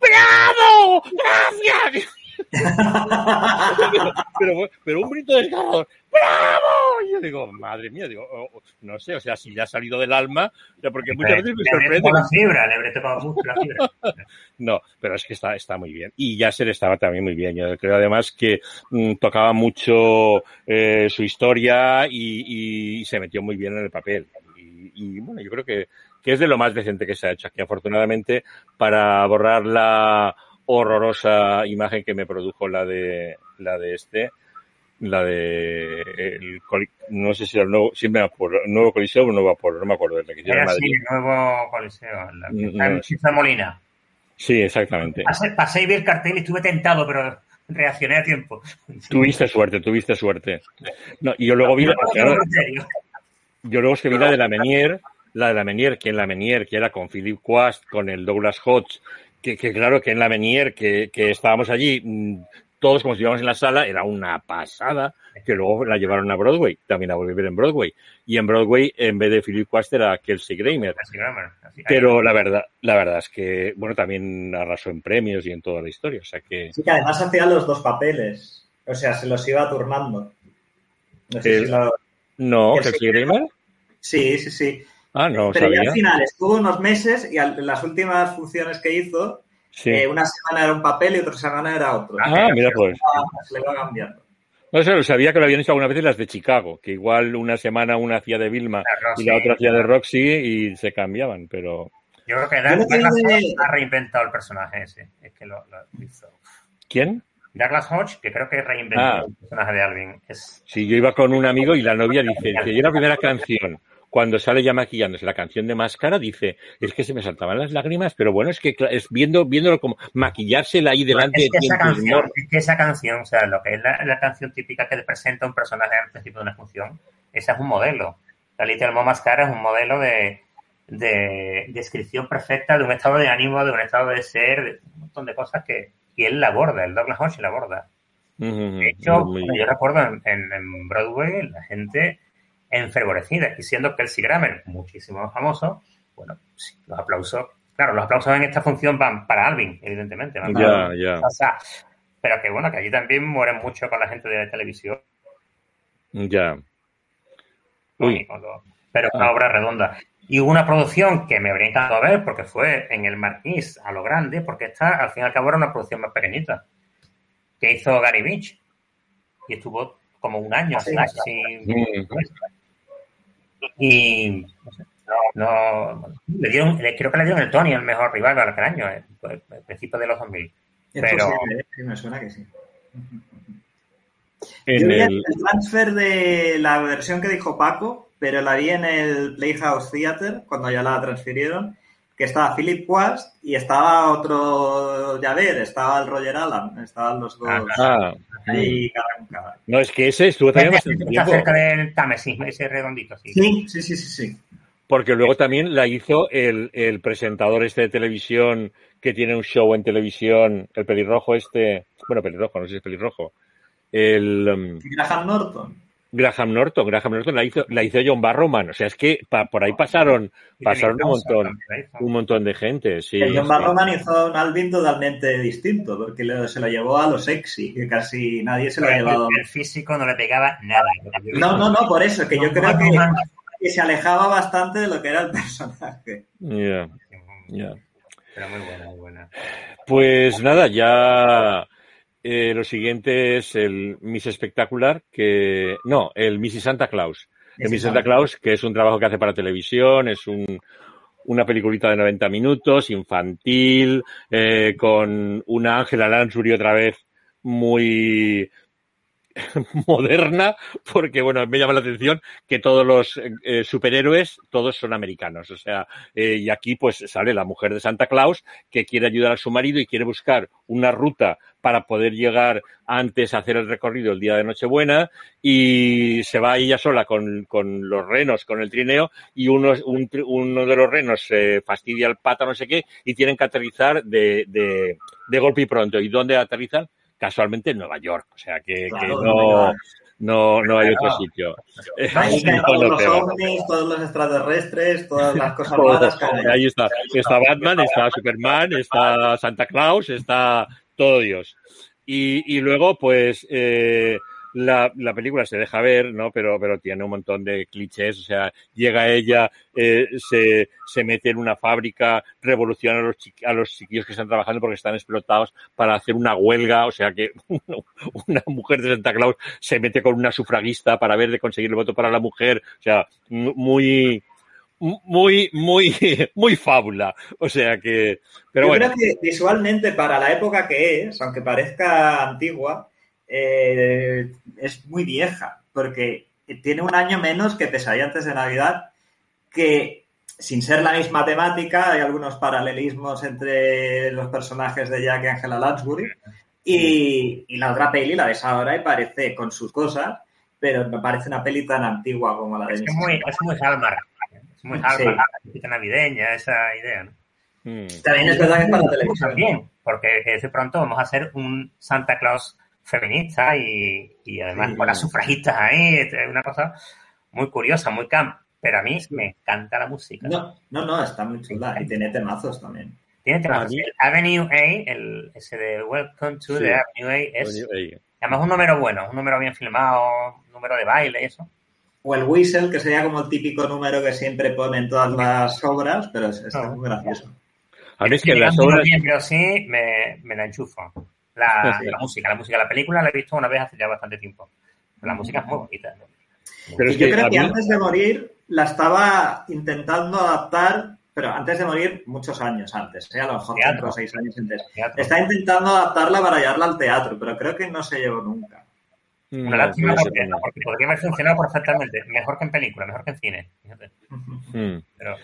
¡Bravo! ¡Gracias! [LAUGHS] pero, pero un grito desgarrador, ¡Bravo! Y yo digo, madre mía, digo, oh, oh, no sé, o sea, si le ha salido del alma, porque muchas veces me sorprende. La fibra, le mucho la fibra. [LAUGHS] no, pero es que está, está muy bien. Y ya se le estaba también muy bien. Yo creo además que mm, tocaba mucho eh, su historia y, y, se metió muy bien en el papel. Y, y bueno, yo creo que que es de lo más decente que se ha hecho aquí, afortunadamente, para borrar la horrorosa imagen que me produjo la de la de este, la de el, no sé si el nuevo, siempre el nuevo Coliseo o nuevo Apolo, no me acuerdo de la que hicieron Madrid. Sí, el nuevo Coliseo, la, mm, no, Molina. Sí, exactamente. Pasé, pasé y vi el cartel y estuve tentado, pero reaccioné a tiempo. Tuviste suerte, tuviste suerte. No, y yo luego vi, yo luego es que vi la de la Menier, la de la Menier, que en la Menier, que era con Philip Quast, con el Douglas Hodge, que, que claro que en la Menier, que, que estábamos allí, mm, todos como si íbamos en la sala, era una pasada, que luego la llevaron a Broadway, también a volver en Broadway. Y en Broadway, en vez de Philip Quast, era Kelsey Grammer. Pero la verdad, la verdad es que, bueno, también arrasó en premios y en toda la historia, o sea que... Sí, que además hacía los dos papeles, o sea, se los iba turnando. No, sé si lo... no Kelsey Grammer. Sí, sí, sí. Ah, no, Pero ya al final estuvo unos meses y en las últimas funciones que hizo, eh, una semana era un papel y otra semana era otro. Ah, mira pues. Se le va cambiando. No sé, sabía que lo habían hecho algunas veces las de Chicago, que igual una semana una hacía de Vilma y la otra hacía de Roxy y se cambiaban, pero... Yo creo que Douglas Hodge ha reinventado el personaje ese. Es que lo, hizo. ¿Quién? Douglas Hodge, que creo que reinventó ah. el personaje de Alvin. Es... Sí, yo iba con un amigo y la novia dice, que yo la primera canción cuando sale ya maquillándose la canción de máscara, dice, es que se me saltaban las lágrimas, pero bueno, es que es viendo, viéndolo como maquillársela ahí delante es que, esa canción, es que esa canción, o sea, lo que es la, canción típica que te presenta un personaje al principio de una función, esa es un modelo. La Little Mo Máscara es un modelo de, de, descripción perfecta de un estado de ánimo, de un estado de ser, de un montón de cosas que, y él la aborda, el Douglas Hodge la aborda. De hecho, yo recuerdo en, en Broadway la gente enfervorecida. Y siendo Kelsey Grammer muchísimo más famoso, bueno, los aplausos, claro, los aplausos en esta función van para Alvin, evidentemente. ya, ya. pero que bueno, que allí también mueren mucho con la gente de la televisión. Ya. Uy. Pero una ah. obra redonda. Y hubo una producción que me habría encantado ver porque fue en el Marquis a lo grande, porque esta al fin y al cabo era una producción más pequeñita, que hizo Gary Beach. Y estuvo como un año así, y no, le dieron, creo que le dieron el Tony el mejor rival aquel año, eh, pues, al principio de los 2000. pero ¿eh? me suena que sí. Yo vi el... transfer de la versión que dijo Paco, pero la vi en el Playhouse Theater cuando ya la transfirieron, que estaba Philip Quast y estaba otro Javier, estaba el Roger Allen, estaban los dos ah, ahí No, es que ese estuvo también bastante tiempo. cerca del Támesis, ese redondito. Sí. sí, sí, sí, sí. Porque luego también la hizo el, el presentador este de televisión que tiene un show en televisión, el pelirrojo este, bueno, pelirrojo, no sé si es pelirrojo. El, um, Graham Norton. Graham Norton, Graham Norton la hizo, la hizo John Barrowman, o sea, es que por ahí pasaron, pasaron un montón, un montón de gente, sí. John Barrowman hizo un Alvin totalmente distinto, porque se lo llevó a lo sexy, que casi nadie se lo ha llevado. El físico no le pegaba nada. No, no, no, por eso, que yo creo que, se alejaba bastante de lo que era el personaje. Ya, ya. Pero muy buena, muy buena. Pues nada, ya eh, lo siguiente es el Miss Espectacular, que no, el Missy Santa Claus. El Miss Santa Claus, que es un trabajo que hace para televisión, es un, una peliculita de 90 minutos, infantil, eh, con una Ángela Lansbury otra vez muy [LAUGHS] moderna, porque bueno, me llama la atención que todos los eh, superhéroes, todos son americanos. O sea, eh, y aquí pues sale la mujer de Santa Claus que quiere ayudar a su marido y quiere buscar una ruta para poder llegar antes a hacer el recorrido el día de Nochebuena y se va ella sola con, con los renos, con el trineo y uno, un, uno de los renos se fastidia el pata, no sé qué, y tienen que aterrizar de, de, de golpe y pronto. ¿Y dónde aterrizan? Casualmente en Nueva York. O sea que, claro, que no, no, no hay otro sitio. Ahí [LAUGHS] caen todos los ovnis, todos los extraterrestres, todas las cosas malas. Ahí está. Está Batman, está Superman, está Santa Claus, está todo Dios. Y, y luego, pues, eh, la, la, película se deja ver, ¿no? Pero, pero tiene un montón de clichés, o sea, llega ella, eh, se, se mete en una fábrica, revoluciona a los, a los chiquillos que están trabajando porque están explotados para hacer una huelga, o sea que [LAUGHS] una mujer de Santa Claus se mete con una sufragista para ver de conseguir el voto para la mujer, o sea, muy, muy, muy, [LAUGHS] muy fábula. O sea que, pero Yo bueno. creo que visualmente para la época que es, aunque parezca antigua, eh, es muy vieja, porque tiene un año menos que Pesadilla antes de Navidad, que sin ser la misma temática, hay algunos paralelismos entre los personajes de Jack y Angela Lansbury. Y, y, la otra peli la ves ahora y parece con sus cosas, pero me parece una peli tan antigua como la de Es, que muy, es muy Hallmark. Es muy Hallmark, sí. la navideña, esa idea, ¿no? Mm. También es verdad que es para la televisión. También, porque de pronto vamos a hacer un Santa Claus feminista y, y además sí, con las sufragistas ahí, es una cosa muy curiosa, muy camp. Pero a mí me encanta la música. No, no, no, está muy chula y tiene temazos también. Tiene temazos. El Avenue A, el, ese de Welcome to sí. the Avenue A, es Avenue A. además un número bueno, un número bien filmado, un número de baile, eso. O el Whistle, que sería como el típico número que siempre ponen todas las obras, pero está no. muy gracioso. A mí es que las obras... Bien, pero sí me, me la enchufo. [LAUGHS] La, música, la música, la película la he visto una vez hace ya bastante tiempo. La música es muy bonita. ¿no? Pero es que yo creo que antes de morir la estaba intentando adaptar, pero antes de morir, muchos años antes, ¿eh? a lo mejor cinco o seis años antes. Teatro. Está intentando adaptarla para llevarla al teatro, pero creo que no se llevó nunca. Una lástima no, porque, no, porque, podría haber funcionado perfectamente, mejor que en película, mejor que en cine. Fíjate. Mm. Pero,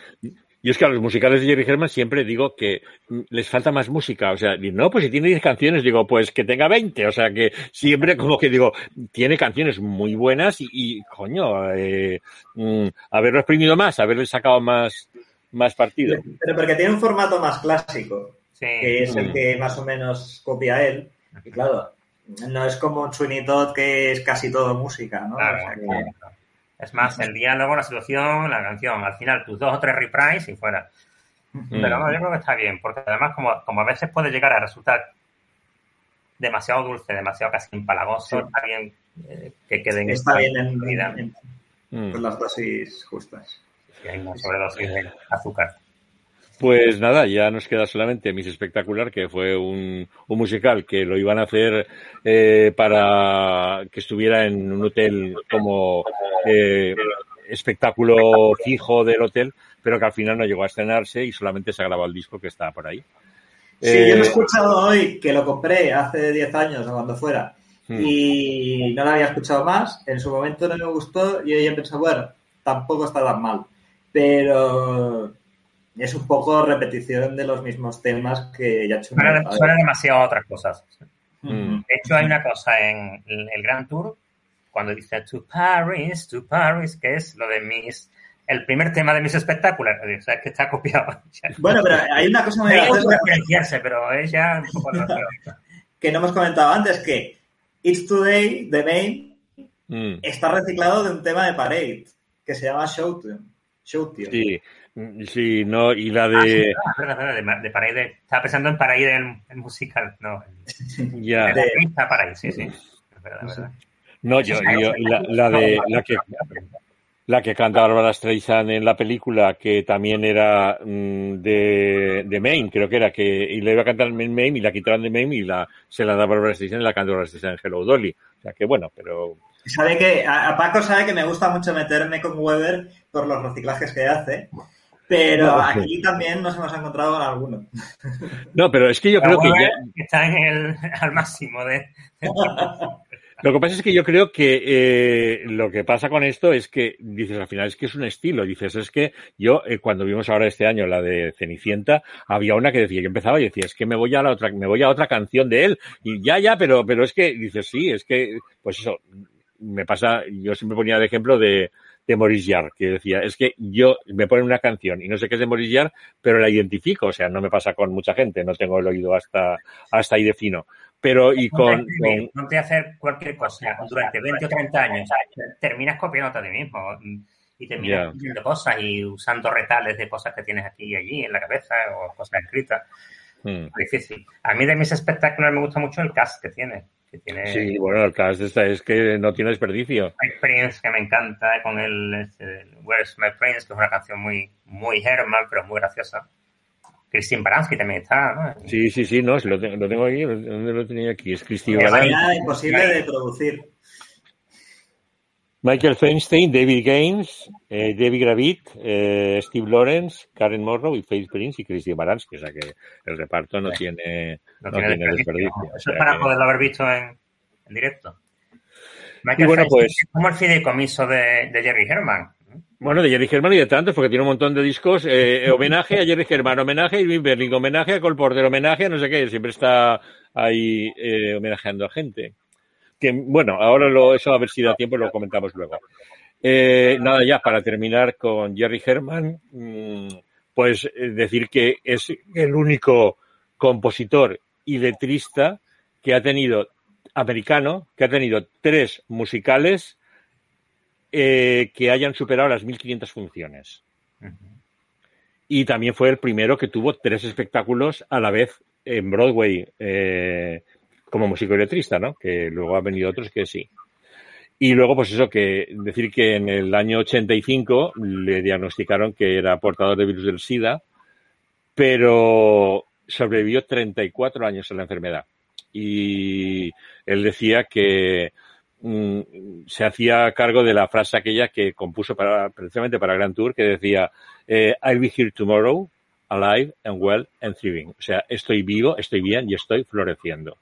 y es que a los musicales de Jerry Herman siempre digo que les falta más música. O sea, no, pues si tiene 10 canciones, digo, pues que tenga 20. O sea, que siempre [LAUGHS] como que digo, tiene canciones muy buenas y, y coño, eh, mm, haberlo exprimido más, haberle sacado más, más partido. Pero porque tiene un formato más clásico, sí. que es el que más o menos copia él. Y claro, no es como un Sweeney Todd que es casi todo música, ¿no? Claro, o sea, que... Es más, el diálogo, la situación, la canción, al final tus dos o tres reprise y fuera. Mm. Pero no, yo creo que está bien, porque además como, como a veces puede llegar a resultar demasiado dulce, demasiado casi empalagoso, sí. está bien eh, que queden Está bien en, en, en, mm. con las dosis justas. Sí, hay una sobredosis de azúcar. Pues nada, ya nos queda solamente Miss Espectacular, que fue un, un musical que lo iban a hacer eh, para que estuviera en un hotel como eh, espectáculo fijo del hotel, pero que al final no llegó a estrenarse y solamente se ha grabado el disco que está por ahí. Sí, eh, yo lo he escuchado hoy, que lo compré hace 10 años o cuando fuera, hmm. y no lo había escuchado más. En su momento no me gustó y hoy he pensado, bueno, tampoco está tan mal. Pero es un poco repetición de los mismos temas que ya he hecho. Suena, suena demasiado a otras cosas. Mm. De hecho, hay una cosa en el Grand Tour, cuando dice to Paris, to Paris, que es lo de mis. El primer tema de mis espectáculos, o sea, es que está copiado. [LAUGHS] Bueno, pero hay una cosa muy graciosa. pero es ya un poco que no hemos comentado antes, que It's Today, de Main, mm. está reciclado de un tema de Parade, que se llama Show Tune. Show Tune. Sí. Sí, no, y la de. Ah, sí, no, de, de. Estaba pensando en Paraide el, el musical, no. Ya. De, de Paraide, sí, sí. Es verdad, verdad. No, yo, yo la, la, de. La que, la que canta Barbara Streisand en la película, que también era mmm, de, de Maine, creo que era, que y le iba a cantar en Maine y la quitaron de Maine y la, se la da Barbara Streisand y la canta Barbara Streisand en Hello Dolly. O sea que bueno, pero. Sabe que, a Paco sabe que me gusta mucho meterme con Weber por los reciclajes que hace. Pero aquí también nos hemos encontrado con alguno. No, pero es que yo creo que ya... Está en el, [LAUGHS] al máximo de... [LAUGHS] Lo que pasa es que yo creo que eh, lo que pasa con esto es que dices al final es que es un estilo. Dices es que yo eh, cuando vimos ahora este año la de Cenicienta había una que decía yo empezaba y decía es que me voy a la otra me voy a otra canción de él y ya ya pero pero es que dices sí es que pues eso me pasa yo siempre ponía de ejemplo de de Maurice Jarre, que decía, es que yo me ponen una canción y no sé qué es de Maurice Jarre, pero la identifico, o sea, no me pasa con mucha gente, no tengo el oído hasta, hasta ahí de fino. Pero y con, No te hacer cualquier cosa durante 20 o 30 años, terminas copiando a ti mismo y terminas haciendo cosas y usando retales de cosas que tienes aquí y allí en la cabeza o cosas escritas. Hmm. Difícil. A mí de mis espectáculos me gusta mucho el cast que tiene. Que tiene sí, bueno, el cast esta es que no tiene desperdicio. My Prince, que me encanta, con el, este, Where's My Prince, que es una canción muy, muy Herman, pero muy graciosa. Christine Baranski también está, ¿no? Sí, sí, sí, no, lo, tengo, lo tengo aquí, ¿dónde lo tenía aquí? Es Christine Baranski. imposible de producir. Michael Feinstein, David Gaines, eh, David Gravit, eh, Steve Lawrence, Karen Morrow y Faith Prince y Christine Baranski. O sea que el reparto no tiene, no, tiene, desperdicio. Eso es para poderlo haber visto en, en directo. Michael y bueno, pues, como el fideicomiso de, de Jerry Herman. Bueno, de Jerry Herman y de tantos, porque tiene un montón de discos. Eh, homenaje a Jerry Herman, homenaje a Irving Berling, homenaje a Cole Porter, homenaje a no sé qué. Siempre está ahí eh, homenajeando a gente. Bueno, ahora lo, eso a ver si da tiempo lo comentamos luego. Eh, nada, ya para terminar con Jerry Herman, mm, pues eh, decir que es el único compositor y letrista que ha tenido, americano, que ha tenido tres musicales eh, que hayan superado las 1500 funciones. Y también fue el primero que tuvo tres espectáculos a la vez en Broadway como músico y letrista, ¿no? Que luego han venido otros que sí. Y luego, pues eso, que decir que en el año 85 le diagnosticaron que era portador de virus del SIDA, pero sobrevivió 34 años a la enfermedad. Y él decía que Mm, se hacía cargo de la frase aquella que compuso para, precisamente para Grand Tour, que decía, eh, I'll be here tomorrow, alive and well and thriving. O sea, estoy vivo, estoy bien y estoy floreciendo.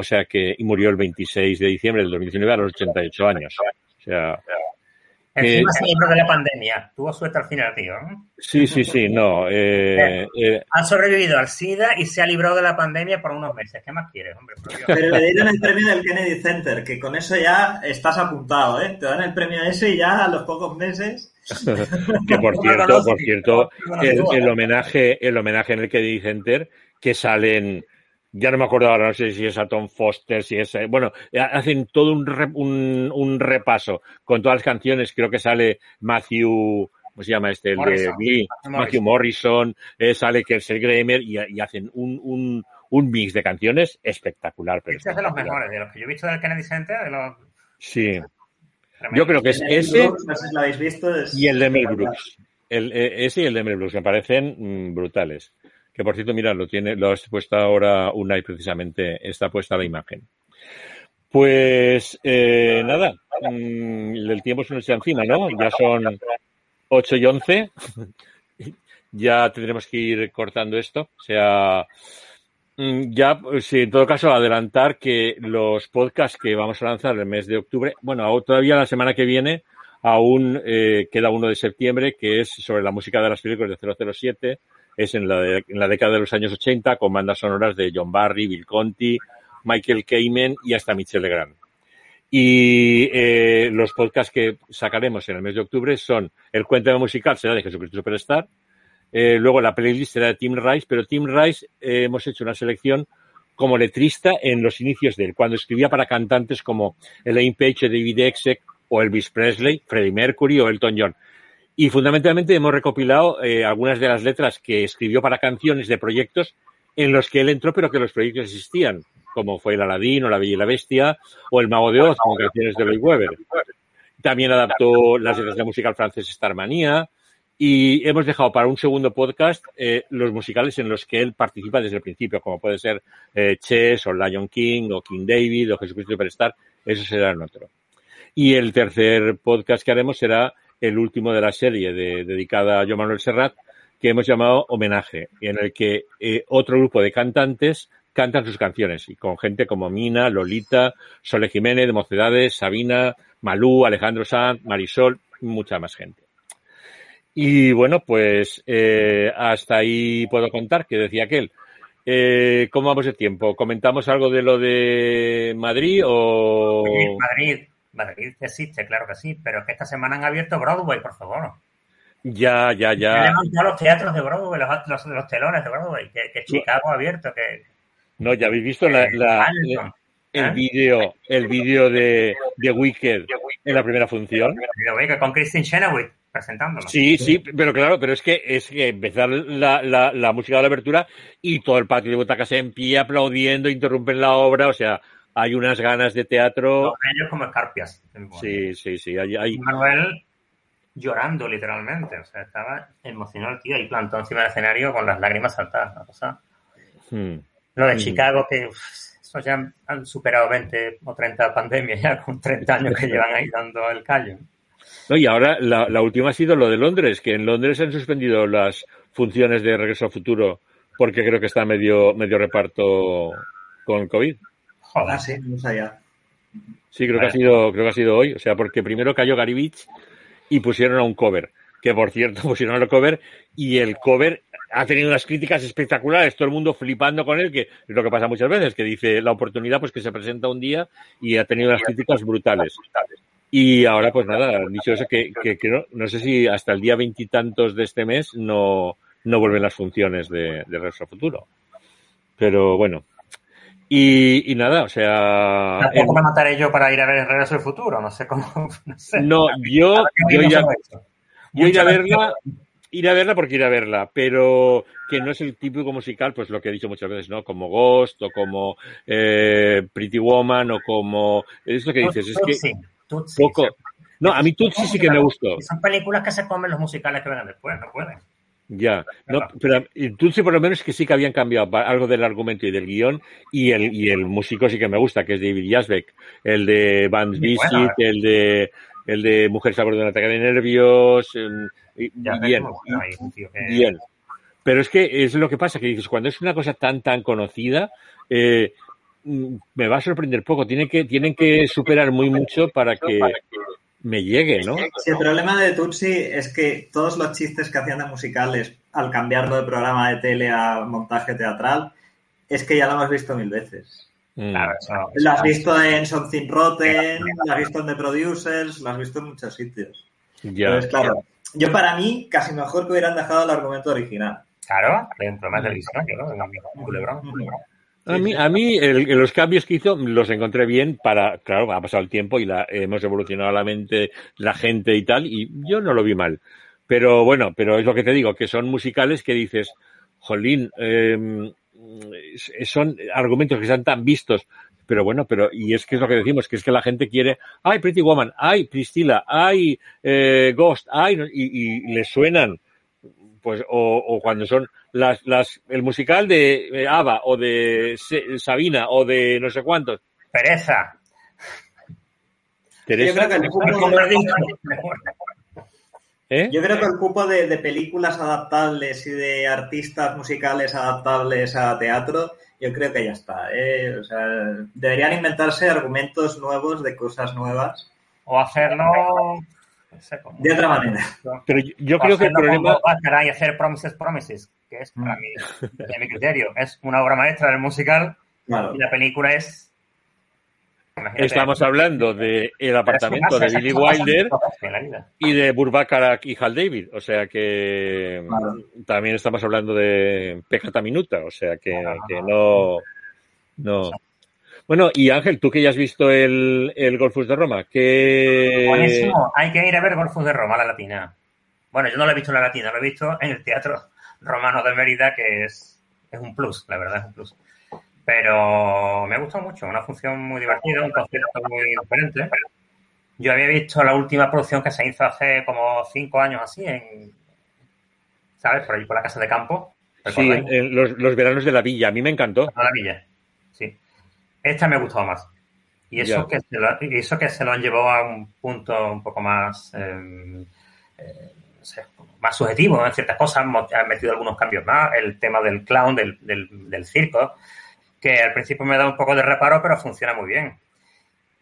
O sea que, y murió el 26 de diciembre del 2019 a los 88 años. O sea, Encima se libró de la pandemia. Tuvo suerte al final, tío. Sí, sí, sí, no. Eh, eh, ha sobrevivido al SIDA y se ha librado de la pandemia por unos meses. ¿Qué más quieres, hombre? Pero le dieron el premio del Kennedy Center, que con eso ya estás apuntado, ¿eh? Te dan el premio ese y ya a los pocos meses. [LAUGHS] que por cierto, por cierto, el, el, homenaje, el homenaje en el Kennedy Center, que salen ya no me acuerdo ahora, no sé si es a Tom Foster, si es, eh, bueno, eh, hacen todo un, un, un, repaso con todas las canciones, creo que sale Matthew, ¿cómo se llama este? El de Glee, Matthew Morrison, eh, sale Kelsey Grammer y, y, hacen un, un, un mix de canciones espectacular. Pero este es de los mejores, de los que yo he visto del Kennedy Center, de los... Sí. Yo creo que es ese Brooks, no sé si lo habéis visto, es... y el de Mel Brooks. El, ese y el de Mel Brooks me parecen mm, brutales. Que por cierto, mira, lo tiene, lo has puesto ahora Unai precisamente, está puesta la imagen. Pues eh, nada, mm, el tiempo se nos encima, ¿no? Ya son 8 y 11. [LAUGHS] ya tendremos que ir cortando esto. O sea, mm, ya, pues, en todo caso, adelantar que los podcasts que vamos a lanzar el mes de octubre, bueno, todavía la semana que viene, aún eh, queda uno de septiembre, que es sobre la música de las películas de 007 es en la, en la década de los años 80 con bandas sonoras de John Barry, Bill Conti, Michael Kamen y hasta Michel Legrand. Y eh, los podcasts que sacaremos en el mes de octubre son el cuento musical será de Jesucristo Superstar, eh, luego la playlist será de Tim Rice, pero Tim Rice eh, hemos hecho una selección como letrista en los inicios de él, cuando escribía para cantantes como Elaine Page, David Exek o Elvis Presley, Freddie Mercury o Elton John. Y fundamentalmente hemos recopilado eh, algunas de las letras que escribió para canciones de proyectos en los que él entró, pero que los proyectos existían, como fue el Aladín o La Bella y la Bestia o El Mago de Oz, con canciones de Lloyd Webber. También adaptó las letras de música al francés Starmanía y hemos dejado para un segundo podcast eh, los musicales en los que él participa desde el principio, como puede ser eh, Chess o Lion King o King David o Jesucristo Superstar, eso será en otro. Y el tercer podcast que haremos será el último de la serie de, dedicada a Joan Manuel Serrat, que hemos llamado Homenaje, en el que eh, otro grupo de cantantes cantan sus canciones y con gente como Mina, Lolita, Sole Jiménez, Mocedades, Sabina, Malú, Alejandro Sanz, Marisol, mucha más gente. Y bueno, pues eh, hasta ahí puedo contar, que decía aquel. Eh, ¿Cómo vamos de tiempo? ¿Comentamos algo de lo de Madrid o...? Madrid existe, claro que sí, pero es que esta semana han abierto Broadway, por favor. Ya, ya, ya. Han levantado los teatros de Broadway, los, los, telones de Broadway, que, que Chicago ha abierto, que... No, ya habéis visto la, la, la el ¿Eh? vídeo el vídeo de, de Wicked en la primera función. Con Christine Chenoweth presentándolo. Sí, sí, pero claro, pero es que es que empezar la, la, la música de la abertura y todo el patio de butacas en pie aplaudiendo, interrumpen la obra, o sea, hay unas ganas de teatro. No, ellos como escarpias. Sí, sí, sí. Hay, hay... Manuel llorando literalmente, o sea, estaba emocionado el tío y plantó encima del escenario con las lágrimas saltadas, la cosa. Hmm. Lo de hmm. Chicago, que eso ya han superado 20 o 30 pandemias ya con 30 años que llevan ahí dando el callo. No, y ahora la, la, última ha sido lo de Londres, que en Londres han suspendido las funciones de Regreso al Futuro porque creo que está medio, medio reparto con COVID. Joder, sí, no allá. Sí, creo que ha sido, creo que ha sido hoy. O sea, porque primero cayó Garibich y pusieron a un cover. Que por cierto, [LAUGHS] pusieron al cover y el cover ha tenido unas críticas espectaculares, todo el mundo flipando con él, que es lo que pasa muchas veces, que dice la oportunidad pues que se presenta un día y ha tenido unas críticas brutales. Y ahora, pues nada, han dicho eso que, que, que no, no, sé si hasta el día veintitantos de este mes no, no vuelven las funciones de, de Futuro. Pero bueno. Y, y nada, o sea. Tampoco me mataré yo para ir a ver Regreso al Futuro, no sé cómo. [LAUGHS] No, sé. no yo, yo, ya, yo iré a verla, ir a verla porque ir a verla, pero que no es el típico musical, pues lo que he dicho muchas veces, ¿no? Como Ghost o como eh, Pretty Woman o como... Es lo que dices, es que... Tutsi, poco... No, a mí Tutsi sí que me gustó. Son películas que se comen los musicales que vengan después, no pueden. Ya, no, pero Tutsi por lo menos que sí que habían cambiado algo del argumento y del guion y el, y el músico sí que me gusta, que es David Jasbeck, el de Band's Visit, eh. el de el de Mujeres a bordo de un ataque de nervios, el, ya, bien, ahí, tío, que... bien. Pero es que es lo que pasa, que dices, cuando es una cosa tan, tan conocida, eh, me va a sorprender poco. Tienen que, tienen que superar muy mucho para que me llegue, ¿no? Sí, el problema de Tutsi es que todos los chistes que hacían de musicales al cambiarlo de programa de tele a montaje teatral, es que ya lo hemos visto mil veces. Claro, eso, lo has visto en Something Rotten, lo has visto en The Producers, lo has visto en muchos sitios. Ya. Entonces, claro, yo para mí, casi mejor que hubieran dejado el argumento original. Claro, hay un problema de televisión, ¿no? Un culebrón, un culebrón. A mí, a mí el, los cambios que hizo los encontré bien para, claro, ha pasado el tiempo y la, hemos evolucionado la mente, la gente y tal, y yo no lo vi mal. Pero bueno, pero es lo que te digo, que son musicales que dices, jolín, eh, son argumentos que están tan vistos, pero bueno, pero, y es que es lo que decimos, que es que la gente quiere, ay, Pretty Woman, ay, Priscilla, ay, eh, Ghost, ay, y, y le suenan, pues, o, o, cuando son las, las, el musical de Ava o de Sabina o de no sé cuántos. Pereza. Teresa. Yo creo que el cupo, ¿Eh? Yo creo que el cupo de, de, películas adaptables y de artistas musicales adaptables a teatro, yo creo que ya está. ¿eh? O sea, deberían inventarse argumentos nuevos de cosas nuevas. O hacerlo no sé cómo. De otra manera. Pero yo, yo creo que el problema. y hacer Promises, Promises, que es, para mí, de mi criterio, es una obra maestra del musical. Claro. Y la película es. Imagínate, Estamos hablando de El apartamento de Billy Wilder y de Burbacarak y Hal David. O sea que claro. también estamos hablando de Pecata Minuta. O sea que, que no. No. Bueno, y Ángel, tú que ya has visto el, el Golfus de Roma, que... Buenísimo, hay que ir a ver Golfus de Roma, la latina. Bueno, yo no lo he visto en la latina, lo he visto en el Teatro Romano de Mérida, que es, es un plus, la verdad, es un plus. Pero me ha gustado mucho, una función muy divertida, un concierto muy diferente. Yo había visto la última producción que se hizo hace como cinco años así, en, ¿sabes? Por ahí, por la Casa de Campo. Sí, en los, los, veranos de la villa, a mí me encantó. La villa, sí. Esta me ha gustado más. Y eso, que se, lo, eso que se lo han llevado a un punto un poco más, eh, eh, más subjetivo en ciertas cosas. Han metido algunos cambios más. El tema del clown, del, del, del circo. que al principio me da un poco de reparo, pero funciona muy bien.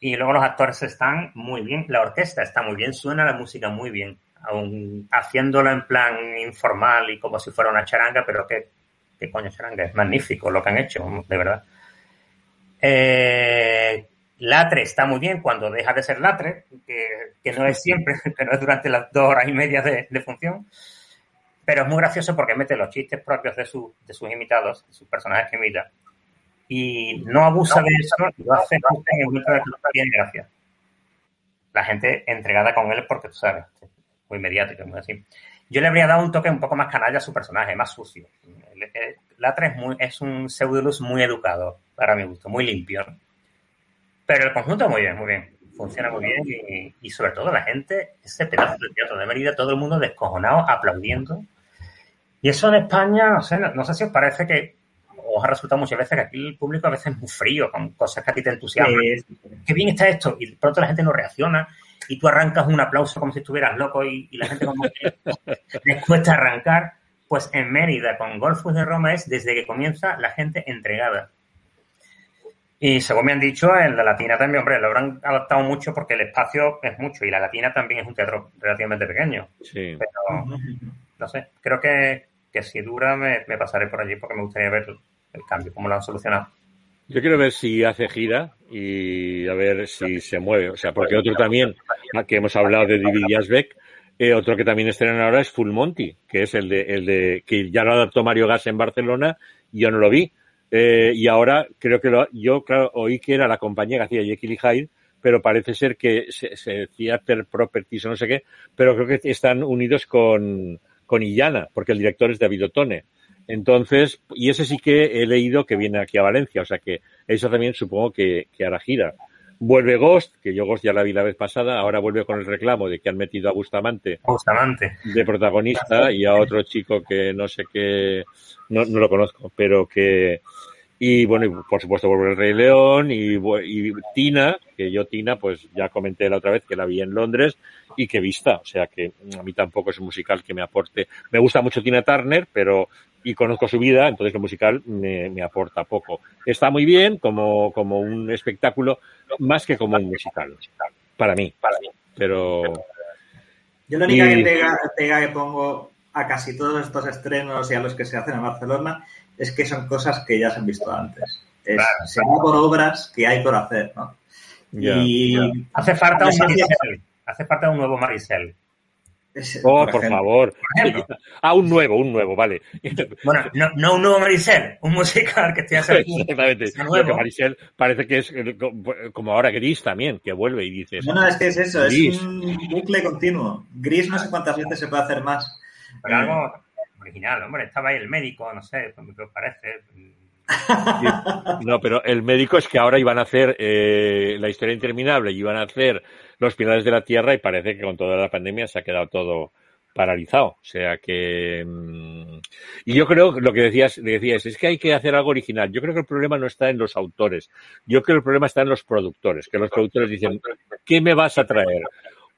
Y luego los actores están muy bien, la orquesta está muy bien, suena la música muy bien, aún haciéndolo en plan informal y como si fuera una charanga, pero qué, qué coño charanga, es magnífico lo que han hecho, de verdad. Eh, Latre está muy bien cuando deja de ser Latre, que, no es siempre, [LAUGHS] que no es durante las dos horas y media de, función. Pero es muy gracioso porque mete los chistes propios de, de sus imitados, de sus personajes que imita. Y no abusa de eso y lo hace justo en el momento de que tiene gracia. La gente entregada con él porque tú sabes, muy mediático, muy así. Yo le habría dado un toque un poco más canalla a su personaje, más sucio. Latre es, muy, es un pseudolus muy educado, para mi gusto, muy limpio. Pero el conjunto muy bien, muy bien. Funciona muy bien y, sobre todo la gente, ese pedazo de teatro de Mérida, todo el mundo descojonado, aplaudiendo. Y eso en España, no sé, no, sé si os parece que os ha resultado muchas veces que aquí el público a veces es muy frío con cosas que a ti te entusiasman. Qué bien está esto. Y de pronto la gente no reacciona y tú arrancas un aplauso como si estuvieras loco y, la gente como que [LAUGHS] les cuesta arrancar. Pues en Mérida, con Golfus de Roma, es desde que comienza la gente entregada. Y según me han dicho, en la Latina también, hombre, lo habrán adaptado mucho porque el espacio es mucho y la Latina también es un teatro relativamente pequeño. Sí. Pero, no sé, creo que, si dura me, pasaré por allí porque me gustaría ver el cambio, cómo lo han solucionado. Yo quiero ver si hace gira y a ver si se mueve. O sea, porque otro también, que hemos hablado de David Jasbeck, eh, otro que también estrenan ahora es Full Monty, que es el de, el de, que ya lo adaptó Mario Gas en Barcelona yo no lo vi eh, y ahora creo que lo, yo, claro, oí que era la compañía que hacía Jekyll y Hyde, pero parece ser que se, se Theater Properties o no sé qué, pero creo que están unidos con, con Illana, porque el director es David Otone. Entonces, y ese sí que he leído que viene aquí a Valencia, o sea que eso también supongo que, que hará gira. Vuelve Ghost, que yo Ghost ya la vi la vez pasada, ahora vuelve con el reclamo de que han metido a Bustamante, Bustamante. de protagonista y a otro chico que no sé qué, no, no lo conozco, pero que, y bueno, y por supuesto vuelve el Rey León y, y, Tina, que yo Tina, pues ya comenté la otra vez que la vi en Londres y que vista, o sea que a mí tampoco es un musical que me aporte. Me gusta mucho Tina Turner, pero y conozco su vida, entonces lo musical me, me aporta poco. Está muy bien como, como un espectáculo, más que como un musical, para mí, para mí. Pero... Yo la única que pega, pega que pongo a casi todos estos estrenos y a los que se hacen en Barcelona es que son cosas que ya se han visto antes. Es, Se va por obras que hay por hacer, ¿no? y hace falta un Maricel. Hace falta un nuevo Oh, por, favor. [LAUGHS] ah, un nuevo, un nuevo, vale. [LAUGHS] Bueno, no, no un nuevo Maricel, un musical que esté haciendo. Exactamente. Nuevo. Maricel parece que es eh, como ahora Gris también, que vuelve y dice. No, no, es que es eso, es un bucle continuo. Gris no sé cuántas veces se puede hacer más. Pero algo original, hombre, estaba ahí el médico, no sé, ¿qué os parece? No, pero el médico es que ahora iban a hacer eh, la historia interminable y iban a hacer los pilares de la Tierra y parece que con toda la pandemia se ha quedado todo paralizado. O sea que. Mm, y yo creo lo que decías, decías es que hay que hacer algo original. Yo creo que el problema no está en los autores. Yo creo que el problema está en los productores. Que los productores dicen, ¿qué me vas a traer?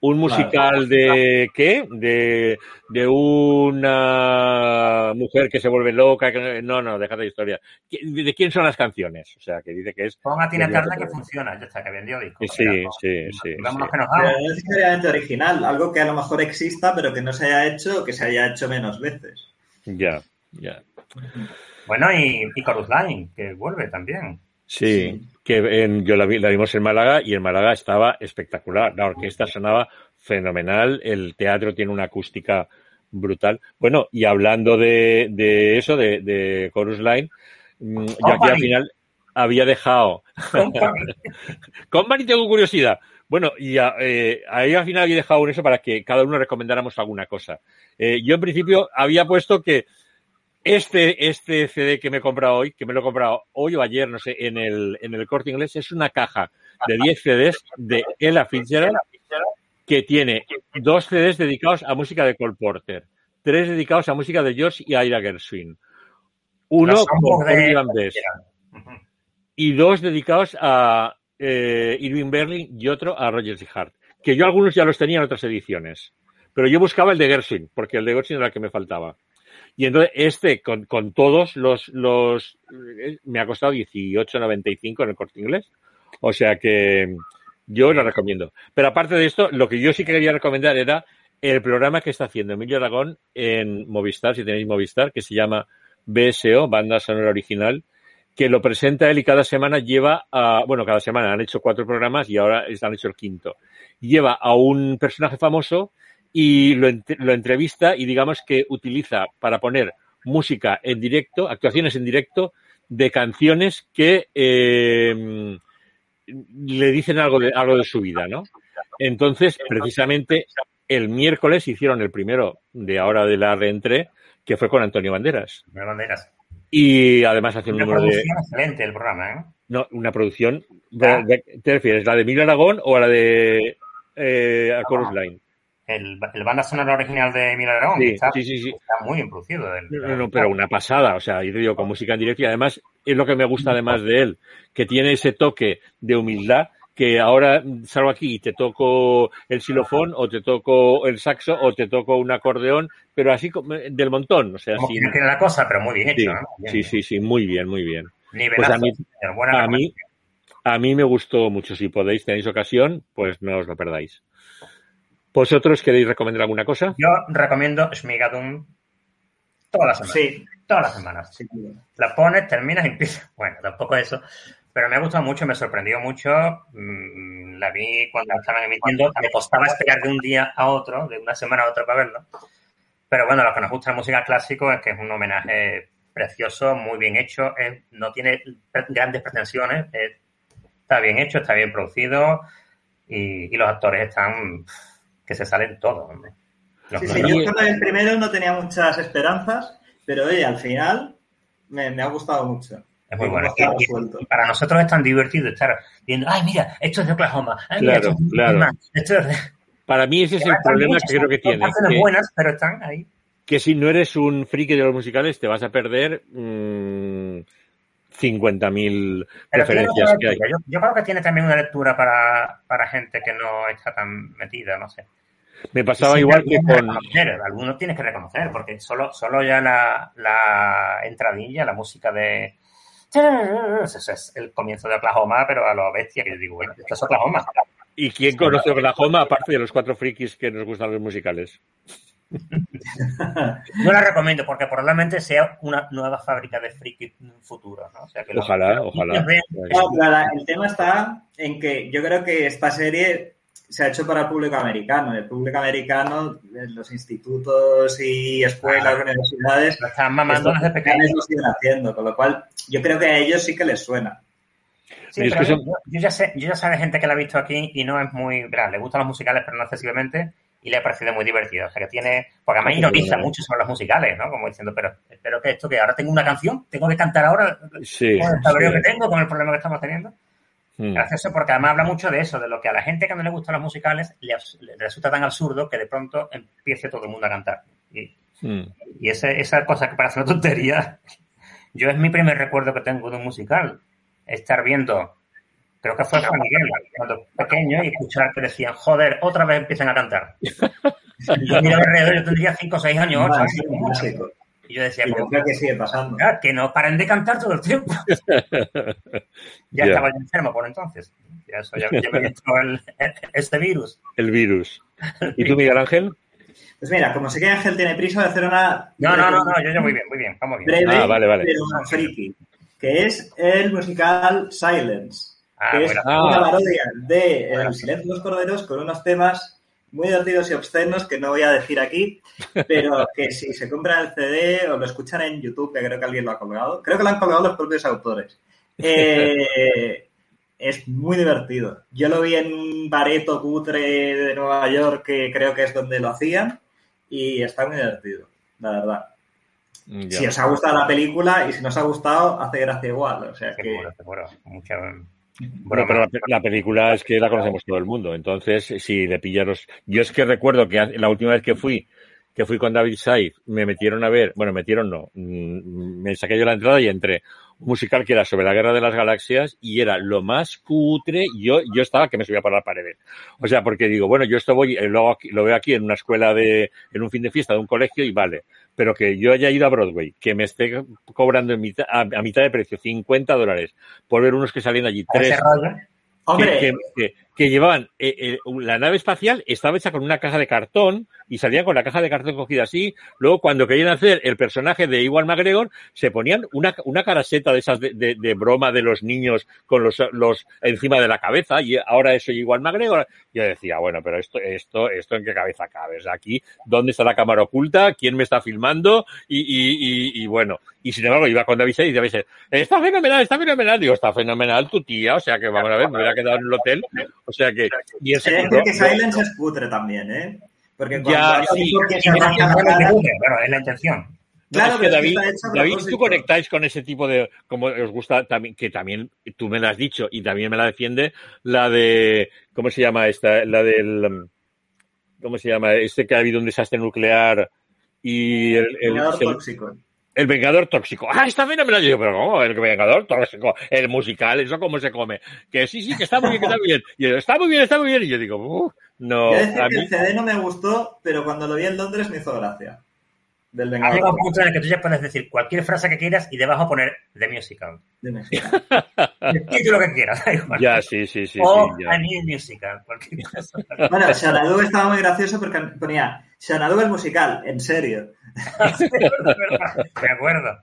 Un musical de qué? De, de una mujer que se vuelve loca. Que, no, no, déjate de historia. ¿De quién son las canciones? O sea, que dice que es. Ponga Tina Turner que funciona, ya está, que vendió discos. Sí, sí, sí. Vámonos que nos vamos. Pero no es necesariamente original, algo que a lo mejor exista, pero que no se haya hecho o que se haya hecho menos veces. Ya, ya. Bueno, y, y Chorus Line, que vuelve también. Sí, que en, yo la, vi, la, vimos en Málaga y en Málaga estaba espectacular. La orquesta sonaba fenomenal, el teatro tiene una acústica brutal. Bueno, y hablando de, de eso, de, de Chorus Line, mm, yo aquí al final había dejado. [LAUGHS] Company tengo curiosidad. Bueno, y eh, ahí al final había dejado un eso para que cada uno recomendáramos alguna cosa. Eh, yo en principio había puesto que este, este CD que me he comprado hoy, que me lo he comprado hoy o ayer, no sé, en el, en el corte inglés, es una caja de 10 CDs de Ella Fitzgerald que tiene dos CDs dedicados a música de Cole Porter, tres dedicados a música de George y Ira Gershwin, uno con Ivan Bess y dos dedicados a eh, Irving Berlin y otro a Rogers y Hart, que yo algunos ya los tenía en otras ediciones, pero yo buscaba el de Gershwin, porque el de Gershwin era el que me faltaba. Y entonces este, con, con todos los, los, eh, me ha costado 18.95 en el corte inglés. O sea que yo lo recomiendo. Pero aparte de esto, lo que yo sí quería recomendar era el programa que está haciendo Emilio Aragón en Movistar, si tenéis Movistar, que se llama BSO, Banda Sonora Original, que lo presenta él y cada semana lleva a, bueno, cada semana han hecho cuatro programas y ahora han hecho el quinto. Lleva a un personaje famoso y lo, lo entrevista y digamos que utiliza para poner música en directo, actuaciones en directo de canciones que eh, le dicen algo de, algo de su vida, ¿no? Entonces, precisamente, el miércoles hicieron el primero de ahora de la reentré, que fue con Antonio Banderas. Banderas. Y además hace un número de... excelente el programa, ¿eh? No, una producción... ¿Te refieres? ¿La de Miguel Aragón o la de eh, a Chorus Line? El, el, banda sonora original de Miguel Aragón. Sí, está, sí, sí, sí, está muy bien producido. No, no, pero una pasada. O sea, yo digo, con música en directo y además es lo que me gusta además de él, que tiene ese toque de humildad que ahora salgo aquí y te toco el xilofón o te toco el saxo o te toco un acordeón, pero así del montón. O sea, Como sin... tiene la cosa, pero muy bien hecho. ¿no? Bien, sí, sí, sí, muy bien, muy bien. Pues a mí, a, mí, a mí me gustó mucho. Si podéis, tenéis ocasión, pues no os lo perdáis. ¿Vosotros queréis recomendar alguna cosa? Yo recomiendo Schmigadum todas las semanas. Sí. Todas las semanas. Sí. La pones, terminas y empiezas. [LAUGHS] Bueno, tampoco eso. Pero me ha gustado mucho, me sorprendió mucho. Mm, La vi cuando la estaban emitiendo. Me costaba esperar de un día a otro, de una semana a otra para verlo. Pero bueno, lo que nos gusta la música clásico es que es un homenaje precioso, muy bien hecho. Es, no tiene grandes pretensiones. Es, está bien hecho, está bien producido. Y, y los actores están que se salen todos. Hombre. Sí, sí, yo con el primero no tenía muchas esperanzas, pero oye, al final me, me ha gustado mucho. Es muy bueno. Y, y, para nosotros es tan divertido estar viendo, ay, mira, esto es de Oklahoma. Ay, mira, claro, esto es de claro. Oklahoma. Esto es de... Para mí ese es el problema que creo que tiene. Que, buenas, pero están ahí. que si no eres un friki de los musicales te vas a perder mmm, 50.000 Pero tiene referencias que hay. Yo, yo creo que tiene también una lectura para, para gente que no está tan metida, no sé. Me pasaba igual que con... Algunos tienes que reconocer, porque solo, solo ya la, la entradilla, la música de... Es el comienzo de Oklahoma, pero a lo bestia que yo digo, bueno, esto es Oklahoma. ¿Y quién conoce Oklahoma aparte de los cuatro frikis que nos gustan los musicales? [LAUGHS] No la recomiendo porque probablemente sea una nueva fábrica de friki futuro, ¿no? O sea, que Ojalá, los ojalá. No, la- el tema está en que yo creo que esta serie se ha hecho para el público americano. El público americano, en los institutos y escuelas, Ah. universidades, Lo están mamando desde pequeños. lo siguen haciendo, con lo cual yo creo que a ellos sí que les suena. Sí, Es pero que son- yo, yo ya sé, yo ya sé de gente que la ha visto aquí y no es muy, verá, le gustan los musicales, pero no excesivamente, y le ha parecido muy divertido. O sea que tiene, porque además ironiza mucho sobre los musicales, ¿no? Como diciendo, pero espero que esto que ahora tengo una canción, tengo que cantar ahora Sí. con el cabreo sí. que tengo, con el problema que estamos teniendo. Mm. Gracioso porque además habla mucho de eso, de lo que a la gente que no le gustan los musicales le, le resulta tan absurdo que de pronto empiece todo el mundo a cantar. Y, Mm. y ese- esa cosa que parece una tontería, [LAUGHS] yo es mi primer recuerdo que tengo de un musical. Estar viendo, creo que fue Juan Miguel, cuando pequeño, y escuchar que decían, joder, otra vez empiezan a cantar. Y [LAUGHS] yo miraba alrededor, yo tendría 5 o 6 años, 8 Más, un años. clásico. Y yo decía, Y como, creo que sigue pasando. "Ah, que no paren de cantar todo el tiempo. [LAUGHS] Ya Ya. estaba yo enfermo por entonces. Ya, eso, ya, ya me entró el, este virus. El virus. ¿Y tú, Miguel Ángel? Pues mira, como sé que Ángel tiene prisa, a hacer una No, no, no, no, yo, yo muy bien, muy bien, vamos bien. breve, Ah, vale, vale. pero friki, que es el musical Silence, Ah, que es bueno. Ah. una parodia de Bueno. El silencio de los corderos con unos temas muy divertidos y obscenos que no voy a decir aquí, pero [LAUGHS] que si se compran el CD o lo escuchan en YouTube, que creo que alguien lo ha colgado, creo que lo han colgado los propios autores. Eh, es muy divertido. Yo lo vi en un bareto cutre de Nueva York, que creo que es donde lo hacían, y está muy divertido, la verdad. Ya. Si os ha gustado la película y si no os ha gustado, hace gracia igual. O sea Qué que bueno, qué bueno. Mucha Bueno, pero la, la película es que la conocemos todo el mundo. Entonces, si le pillaros. Yo es que recuerdo que la última vez que fui, que fui con David Saif, me metieron a ver, bueno, metieron no, mm, me saqué yo la entrada y entré. Un musical que era sobre la guerra de las galaxias y era lo más cutre. Yo, yo estaba que me subía por las paredes. O sea, porque digo, bueno, yo esto voy, eh, lo, lo veo aquí en una escuela de, en un fin de fiesta de un colegio y vale. Pero que yo haya ido a Broadway, que me esté cobrando en mitad, a, a mitad de precio 50 dólares por ver unos que salen allí, tres. Hombre, que, que- que llevaban eh, eh, la nave espacial estaba hecha con una caja de cartón y salían con la caja de cartón cogida así. Luego, cuando querían hacer el personaje de Iwan McGregor, se ponían una, una caraseta de esas de, de- de broma de los niños con los, los encima de la cabeza y ahora eso Iwan McGregor. Yo decía, bueno, pero esto, esto, esto en qué cabeza cabe. Aquí, ¿dónde está la cámara oculta? ¿Quién me está filmando? Y, y, y, y bueno, y sin embargo, iba con David Sey y David Sey, está fenomenal, está fenomenal. Digo, está fenomenal tu tía, o sea que vamos a ver, me hubiera quedado en el hotel. O sea que, y ese decir que Silence es cutre también, ¿eh? Porque cuando Ya, sí, que se la bueno, cara- bueno, es la intención. Claro, es que es David, David, tú conectáis con ese tipo de, como os gusta también, que también tú me la has dicho y también me la defiende, la de, ¿cómo se llama esta? La del, um, ¿cómo se llama? Este que ha habido un desastre nuclear y el, el- tóxico. El Vengador Tóxico. Ah, está fenomenal. Yo digo, pero ¿cómo? El Vengador Tóxico. El musical, ¿eso cómo se come? Que sí, sí, que está muy bien, que está muy bien. Y yo, está muy bien, está muy bien. Y yo digo, "Uf, no, Yo decir a que el CD no me gustó, pero cuando lo vi en Londres me hizo gracia. Del Ha Vengador. llegado un punto en el que tú ya puedes decir cualquier frase que quieras y debajo poner The Musical. de México. [LAUGHS] El título que quieras, igual. ya, sí, sí, sí, o sí. A New Musical, cualquier cosa. Bueno, Xanadu estaba muy gracioso porque ponía Xanadu el musical, en serio. [LAUGHS] De acuerdo.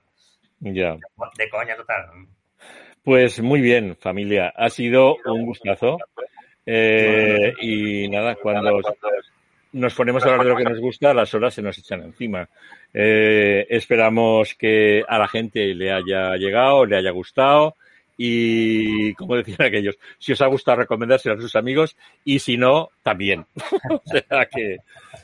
ya. De coña total. Pues muy bien, familia. Ha sido un gustazo. Eh, y nada, cuando nos ponemos a hablar de lo que nos gusta, las horas se nos echan encima. Eh, esperamos que a la gente le haya llegado, le haya gustado. Y como decían aquellos, si os ha gustado, recomendárselo a sus amigos. Y si no, también. [LAUGHS] o sea que,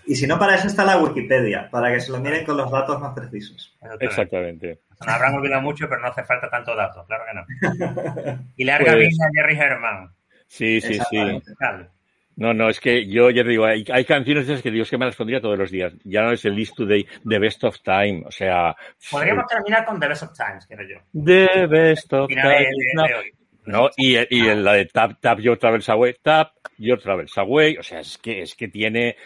Y si no, para eso está la Wikipedia, para que se lo miren con los datos más precisos. exactamente. Nos habrán olvidado mucho, pero no hace falta tanto datos, claro que no. [LAUGHS] Y larga Pues- vida a Jerry Herman. Sí, sí, sí. No, no, es que yo ya te digo, hay, hay canciones de esas que Dios que me las pondría todos los días. Ya no es el List Today, The Best of Time. O sea, Podríamos terminar con The Best of Times, quiero yo. The Best of de, Time. de- No, de hoy. no, y, y en la de Tap, Tap Your Travels Away, Tap Your Travels Away. O sea, es que, es que tiene,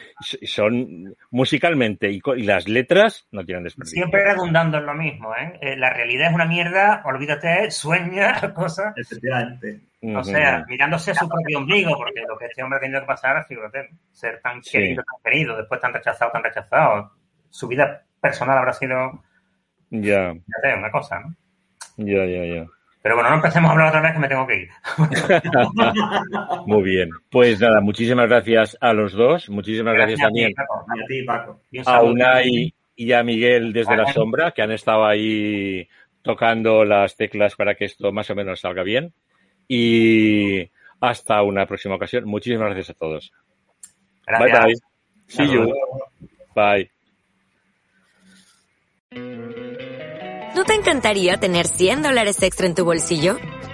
son musicalmente y, y las letras no tienen desperdicio. Siempre redundando en lo mismo, ¿eh? Eh, La realidad es una mierda, olvídate, [LAUGHS] sueña, cosas. Efectivamente. O sea, mirándose a su propio ombligo, porque lo que este hombre ha tenido que pasar, fíjate, ser tan Sí. querido, tan querido, después tan rechazado, tan rechazado. Su vida personal habrá sido, Ya, fíjate, una cosa, ¿no? ya, ya, ya. Pero bueno, no empecemos a hablar otra vez que me tengo que ir. [LAUGHS] Muy bien. Pues nada, muchísimas gracias a los dos. Muchísimas gracias, a ti, también Paco. Y a ti, Paco. A saludo. Unai y a Miguel desde la sombra, que han estado ahí tocando las teclas para que esto más o menos salga bien. Y hasta una próxima ocasión. Muchísimas gracias a todos. Gracias. Bye bye. See you. Bye. ¿No te encantaría tener 100 dólares extra en tu bolsillo?